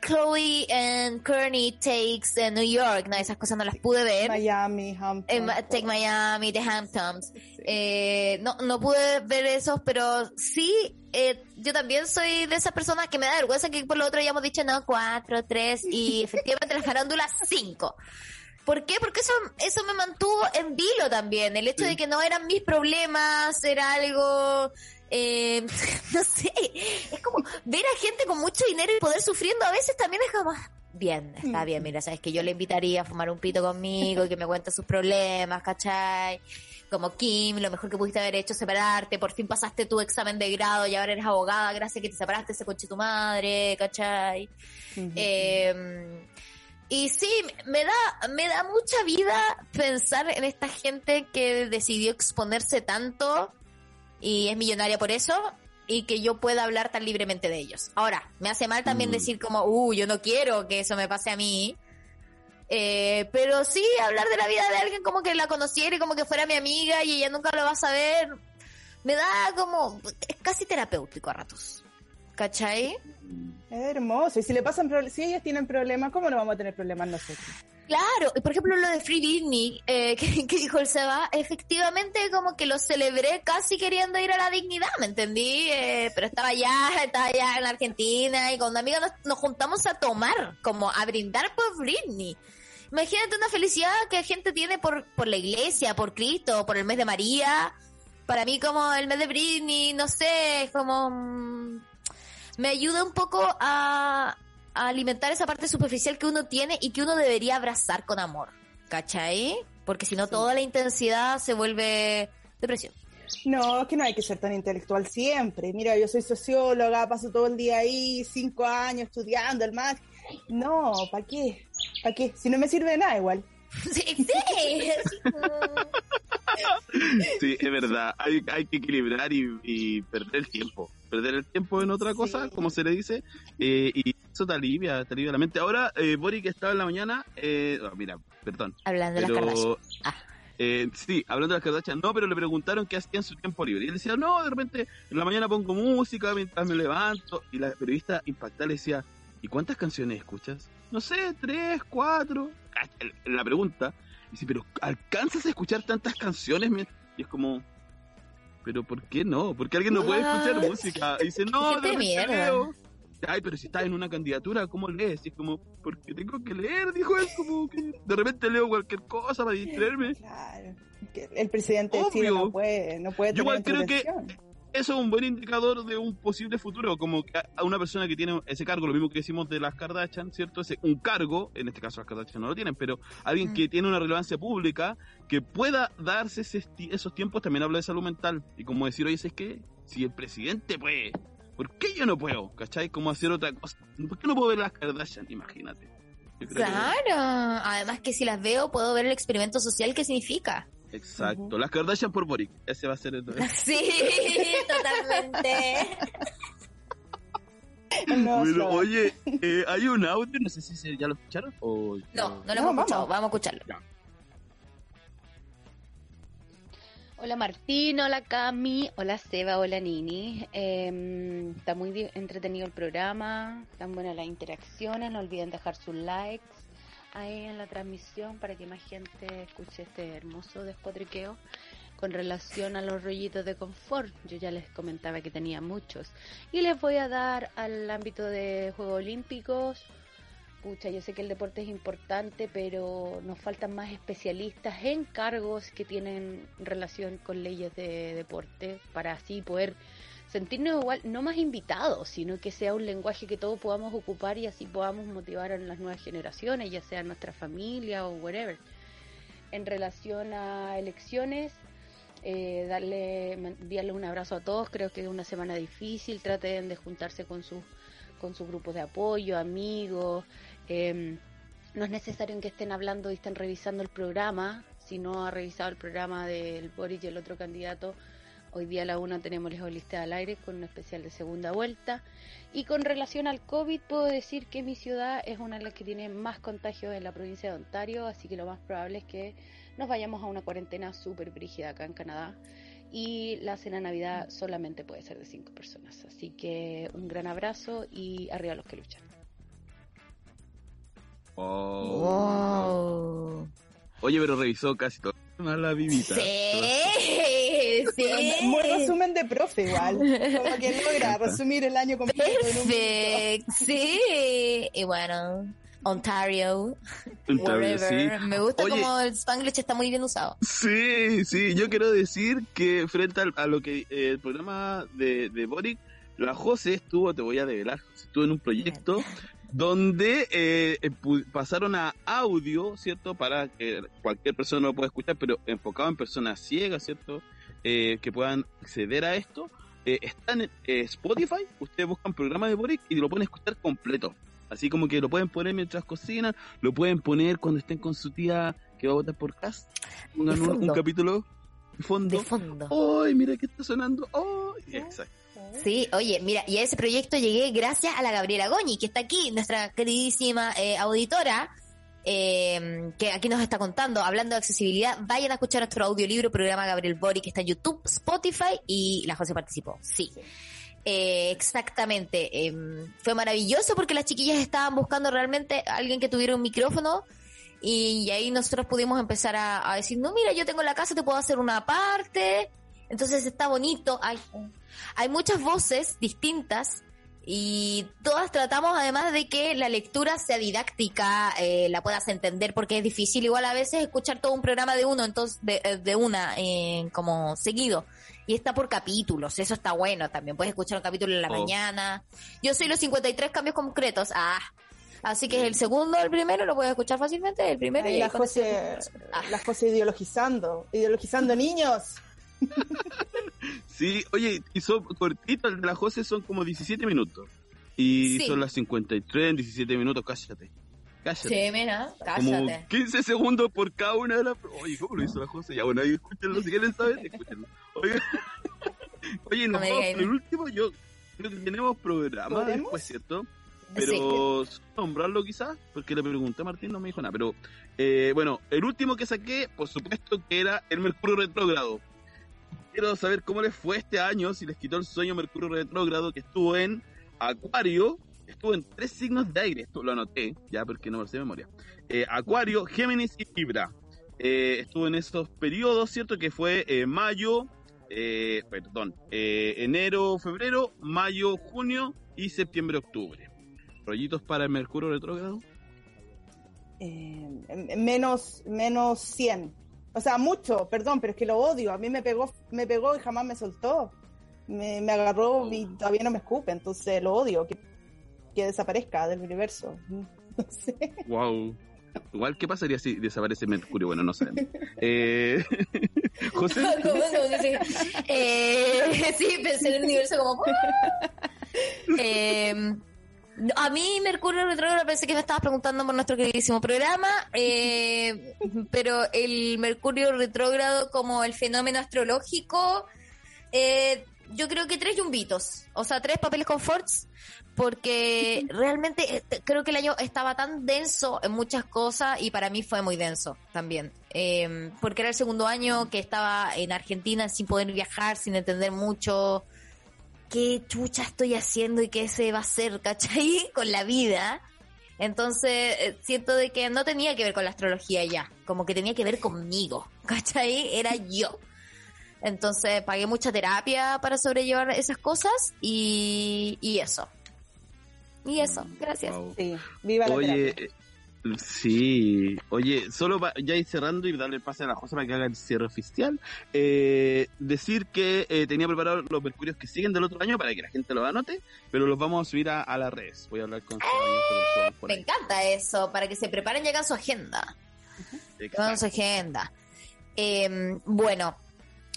Chloe and Kearney Takes New York, no, esas cosas no las pude ver. Miami, Hampton. Eh, Take Miami, The Hamptons. Eh, no, no pude ver esos, pero sí, eh, yo también soy de esas personas que me da vergüenza que por lo otro hayamos dicho no, cuatro, tres, y <laughs> efectivamente la farándula cinco. ¿Por qué? Porque eso, eso me mantuvo en vilo también. El hecho de que no eran mis problemas, era algo, eh, <laughs> no sé, es como ver a gente con mucho dinero y poder sufriendo a veces también es como, bien, está bien, mira, sabes que yo le invitaría a fumar un pito conmigo y que me cuente sus problemas, ¿cachai? Como Kim, lo mejor que pudiste haber hecho es separarte, por fin pasaste tu examen de grado y ahora eres abogada, gracias a que te separaste ese coche tu madre, ¿cachai? Eh, y sí, me da, me da mucha vida pensar en esta gente que decidió exponerse tanto y es millonaria por eso y que yo pueda hablar tan libremente de ellos. Ahora, me hace mal también Mm. decir como, uh, yo no quiero que eso me pase a mí. Eh, pero sí, hablar de la vida de alguien como que la conociera y como que fuera mi amiga y ella nunca lo va a saber, me da como, es casi terapéutico a ratos. ¿Cachai? Es hermoso. Y si le pasan pro- si ellos tienen problemas, ¿cómo no vamos a tener problemas nosotros? Claro, y por ejemplo lo de Free Disney, eh, <laughs> que, que dijo el Seba, efectivamente como que lo celebré casi queriendo ir a la dignidad, ¿me entendí? Eh, pero estaba allá, estaba allá en Argentina y con una amiga nos, nos juntamos a tomar, como a brindar por Britney. Imagínate una felicidad que gente tiene por, por la iglesia, por Cristo, por el mes de María. Para mí como el mes de Britney, no sé, como... mm, me ayuda un poco a, a alimentar esa parte superficial que uno tiene y que uno debería abrazar con amor. ¿Cachai? Porque si no, Sí. toda la intensidad se vuelve depresión. No, es que no hay que ser tan intelectual siempre. Mira, yo soy socióloga, paso todo el día ahí, cinco años estudiando el más. No, ¿para qué? ¿Para qué? Si no me sirve de nada igual. <laughs> Sí, sí. Sí, es verdad. Hay, hay que equilibrar y, y perder el tiempo. Perder el tiempo en otra cosa, Sí. como se le dice, eh, y eso te alivia, te alivia la mente. Ahora, eh, Boric estaba en la mañana, eh, oh, mira, perdón, Hablando de las Kardashian. Ah. eh, sí, hablando de las Kardashian, no, pero le preguntaron qué hacía en su tiempo libre. Y él decía, no, de repente en la mañana pongo música mientras me levanto. Y la periodista impactada le decía, ¿y cuántas canciones escuchas? No sé, tres, cuatro. La pregunta, dice, pero ¿alcanzas a escuchar tantas canciones? mien-?" Y es como, ¿pero por qué no? Porque alguien no puede escuchar música. Y dice, no, Gente de Ay, pero si estás en una candidatura, ¿cómo lees? Y es como, porque tengo que leer, dijo él, como que de repente leo cualquier cosa para distraerme. Claro. El presidente de Chile Obvio. no puede, no puede Yo igual creo que-. Eso es un buen indicador de un posible futuro, como que a una persona que tiene ese cargo, lo mismo que decimos de las Kardashian, ¿cierto? Ese, un cargo, en este caso las Kardashian no lo tienen, pero alguien Mm. que tiene una relevancia pública, que pueda darse ese esos tiempos, también habla de salud mental. Y como decir, oye, es que si el presidente puede, ¿por qué yo no puedo? ¿Cachai? Como hacer otra cosa. ¿Por qué no puedo ver las Kardashian? Imagínate. Que- Claro. Además que si las veo puedo ver el experimento social que significa. exacto. Las Kardashian por Boric. Ese va a ser el... <laughs> Sí, totalmente. Bueno, oye, eh, hay un audio, no sé si se- ya lo escucharon o... No, no lo No, hemos vamos. escuchado. Vamos a escucharlo. Hola Martín, hola Cami, hola Seba, hola Nini. Eh, está muy entretenido el programa, están buenas las interacciones, no olviden dejar sus likes ahí en la transmisión para que más gente escuche este hermoso despotriqueo con relación a los rollitos de confort. Yo ya les comentaba que tenía muchos. Y les voy a dar al ámbito de Juegos Olímpicos. Pucha, yo sé que el deporte es importante, pero nos faltan más especialistas en cargos que tienen relación con leyes de deporte para así poder sentirnos igual, no más invitados, sino que sea un lenguaje que todos podamos ocupar y así podamos motivar a las nuevas generaciones, ya sea nuestra familia o whatever. En relación a elecciones, eh, darle, enviarle un abrazo a todos, creo que es una semana difícil, traten de juntarse con sus con sus grupos de apoyo, amigos, eh, no es necesario que estén hablando y estén revisando el programa. Si no ha revisado el programa del Boris y el otro candidato, hoy día a la una tenemos lejos lista al aire con un especial de segunda vuelta. Y con relación al COVID, puedo decir que mi ciudad es una de las que tiene más contagios en la provincia de Ontario, así que lo más probable es que nos vayamos a una cuarentena súper brígida acá en Canadá. Y la cena Navidad solamente puede ser de cinco personas. Así que un gran abrazo y arriba los que luchan. Oh. Wow. Oye, pero revisó casi todo. Más la vivita. Sí, <laughs> sí. Muy resumen de profe igual. Como que logra resumir el año completo en un minuto. Perfecto. Sí. Y bueno, Ontario, Ontario, whatever. sí. Me gusta Oye. como el Spanglish está muy bien usado. Sí, sí, yo quiero decir que frente al- a lo que eh, el programa de, de Boric, la José estuvo, te voy a develar, estuvo en un proyecto donde eh, eh, pasaron a audio, ¿cierto? Para que cualquier persona lo pueda escuchar, pero enfocado en personas ciegas, ¿cierto? Eh, que puedan acceder a esto. Eh, está en eh, Spotify, ustedes buscan programa de Boric y lo pueden escuchar completo. Así como que lo pueden poner mientras cocinan, lo pueden poner cuando estén con su tía que va a votar por cast. Pongan De un, un capítulo de De fondo. fondo. ¡Ay, mira que está sonando! ¡Ay! Exacto. Sí, oye, mira, y a ese proyecto llegué gracias a la Gabriela Goñi, que está aquí, nuestra queridísima eh, auditora, eh, que aquí nos está contando, hablando de accesibilidad. Vayan a escuchar nuestro audiolibro, programa Gabriel Bori, que está en YouTube, Spotify, y la José participó. Sí. Eh, exactamente. eh, fue maravilloso porque las chiquillas estaban buscando realmente a alguien que tuviera un micrófono y, ahí nosotros pudimos empezar a, a decir, no, mira, yo tengo la casa, te puedo hacer una parte. Entonces está bonito. Hay, hay muchas voces distintas y todas tratamos además de que la lectura sea didáctica, eh, la puedas entender porque es difícil igual a veces escuchar todo un programa de uno, entonces de, eh, de una eh, como seguido. Y está por capítulos, eso está bueno también. Puedes escuchar un capítulo en la Oh. mañana. Yo soy los 53 cambios concretos. Ah, así que es el segundo, el primero, lo puedes escuchar fácilmente. El primero y la José, Ah. la José ideologizando, ideologizando niños. Sí, oye, y son cortitos, el de la José son como 17 minutos. Y Sí. son las 53 en 17 minutos, cállate. Cállate. Sí, mira, Como cállate. 15 segundos por cada una de las... Oye, ¿cómo lo hizo la José? Ya, bueno, ahí escúchenlo, si quieren saber, escúchenlo. Oye, <laughs> Oye nos No vamos por el último, yo creo que tenemos programa después, ¿cierto? Pero nombrarlo quizás, porque le pregunté a Martín, no me dijo nada. Pero eh, bueno, el último que saqué, por supuesto que era el Mercurio retrógrado. Quiero saber cómo les fue este año, si les quitó el sueño Mercurio retrógrado, que estuvo en Acuario, estuvo en tres signos de aire, esto lo anoté, ya porque no me lo de memoria. Eh, Acuario, Géminis y Libra. Eh, estuvo en esos periodos, ¿cierto? Que fue eh, mayo, eh, perdón, enero, febrero, mayo, junio y septiembre, octubre. ¿Rollitos para el Mercurio retrógrado? Menos, menos 100. O sea, mucho, perdón, pero es que lo odio. A mí me pegó, me pegó y jamás me soltó. Me, me agarró y todavía no me escupe, entonces lo odio, que, que desaparezca del universo. <laughs> No sé. Wow. Igual, ¿qué pasaría si desaparece Mercurio? Bueno, no sabemos. <laughs> Eh, <laughs> José, dice, eh, sí, pensé en el universo como... Eh, a mí Mercurio retrógrado pensé que me estabas preguntando por nuestro queridísimo programa, eh, pero el Mercurio retrógrado como el fenómeno astrológico, eh, yo creo que tres yumbitos, o sea, tres papeles conforts, porque <laughs> realmente eh, te- creo que el año estaba tan denso en muchas cosas y para mí fue muy denso también, Eh, porque era el segundo año que estaba en Argentina sin poder viajar, sin entender mucho qué chucha estoy haciendo y qué se va a hacer, ¿cachai? <laughs> Con la vida. Entonces, eh, siento de que no tenía que ver con la astrología ya, como que tenía que ver conmigo, <laughs> ¿cachai? Era yo. Entonces, pagué mucha terapia para sobrellevar esas cosas y, y eso. Y eso, gracias. Wow. Sí, viva la Oye, terapia. Eh, sí, oye, solo ya ir cerrando y darle el pase a la José para que haga el cierre oficial. Eh, decir que eh, tenía preparados los mercurios que siguen del otro año para que la gente lo anote, pero los vamos a subir a, a las redes. Voy a hablar con Sebastián por Me ahí. encanta eso, para que se preparen y hagan su agenda. Con su agenda. Eh, bueno,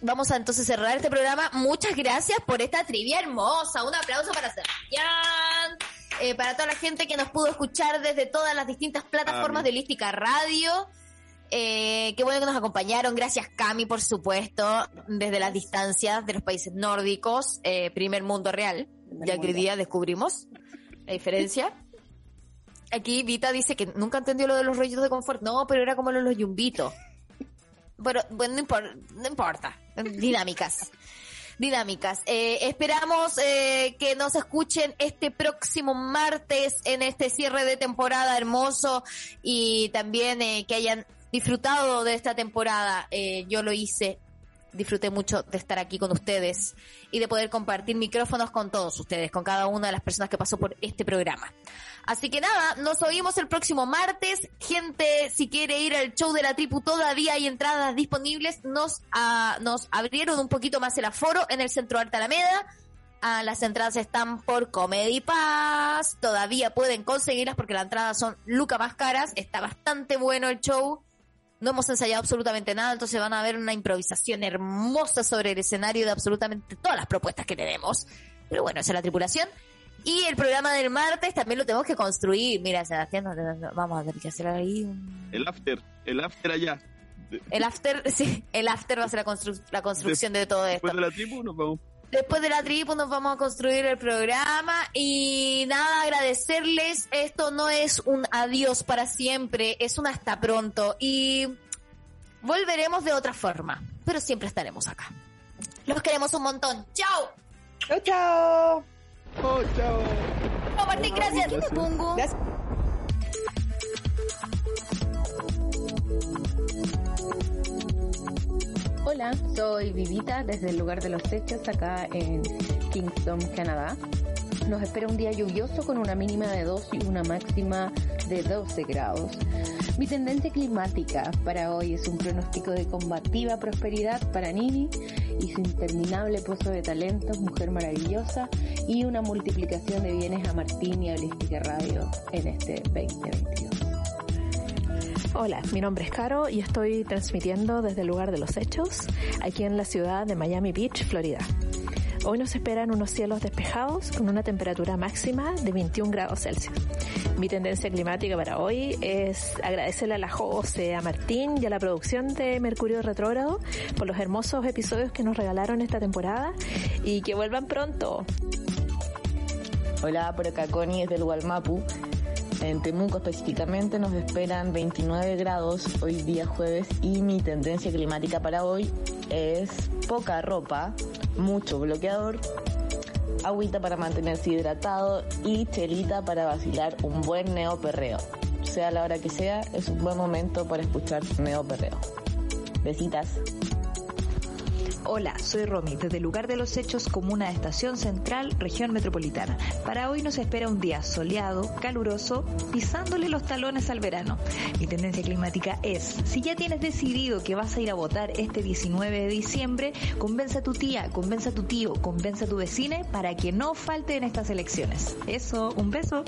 vamos a entonces cerrar este programa. Muchas gracias por esta trivia hermosa. Un aplauso para Sebastián. Eh, para toda la gente que nos pudo escuchar desde todas las distintas plataformas de Lística Radio. Eh, qué bueno que nos acompañaron. Gracias, Cami, por supuesto, desde las distancias de los países nórdicos, eh, primer mundo real, Primer ya que hoy mundo. día descubrimos la diferencia. Aquí Vita dice que nunca entendió lo de los rollos de confort. No, pero era como lo de los yumbitos. Bueno, bueno, no, impor- no importa. Dinámicas. Dinámicas. Eh, esperamos eh, que nos escuchen este próximo martes en este cierre de temporada hermoso y también eh, que hayan disfrutado de esta temporada. Eh, yo lo hice. Disfruté mucho de estar aquí con ustedes y de poder compartir micrófonos con todos ustedes, con cada una de las personas que pasó por este programa. Así que nada, nos oímos el próximo martes. Gente, si quiere ir al show de la tribu, todavía hay entradas disponibles. Nos, ah, nos abrieron un poquito más el aforo en el Centro Arte Alameda. Ah, las entradas están por Comedy Pass. Todavía pueden conseguirlas porque las entradas son luca más caras. Está bastante bueno el show. No hemos ensayado absolutamente nada, entonces van a ver una improvisación hermosa sobre el escenario de absolutamente todas las propuestas que tenemos. Pero bueno, esa es la tripulación. Y el programa del martes también lo tenemos que construir. Mira, Sebastián, no- no- no- vamos a tener que hacer ahí un- El after, el after allá. De- El after, <laughs> sí, el after va a ser la, constru- la construcción de todo esto. Después de la tribu nos vamos. Después de la tribu nos vamos a construir el programa y nada, agradecerles. Esto no es un adiós para siempre, es un hasta pronto y volveremos de otra forma, pero siempre estaremos acá. Los queremos un montón. ¡Chao! Chao, chao. Oh, chao. Oh, Martín, gracias. Gracias. Hola, soy Vivita desde el lugar de los hechos acá en Kingston, Canadá. Nos espera un día lluvioso con una mínima de 2 y una máxima de 12 grados. Mi tendencia climática para hoy es un pronóstico de combativa prosperidad para Nini y su interminable pozo de talentos, mujer maravillosa, y una multiplicación de bienes a Martín y a Holística Radio en este 2022. Hola, mi nombre es Caro y estoy transmitiendo desde el lugar de los hechos, aquí en la ciudad de Miami Beach, Florida. Hoy nos esperan unos cielos despejados con una temperatura máxima de 21 grados Celsius. Mi tendencia climática para hoy es agradecerle a la Jose, a Martín y a la producción de Mercurio Retrógrado por los hermosos episodios que nos regalaron esta temporada y que vuelvan pronto. Hola, por acá Connie desde el. En Temuco específicamente nos esperan 29 grados hoy día jueves y mi tendencia climática para hoy es poca ropa, mucho bloqueador, agüita para mantenerse hidratado y chelita para vacilar un buen neoperreo. Sea la hora que sea, es un buen momento para escuchar neoperreo. Besitas. Hola, soy Romy, desde el lugar de los hechos, comuna de Estación Central, región metropolitana. Para hoy nos espera un día soleado, caluroso, pisándole los talones al verano. Mi tendencia climática es, si ya tienes decidido que vas a ir a votar este 19 de diciembre, convence a tu tía, convence a tu tío, convence a tu vecine para que no falte en estas elecciones. Eso, un beso.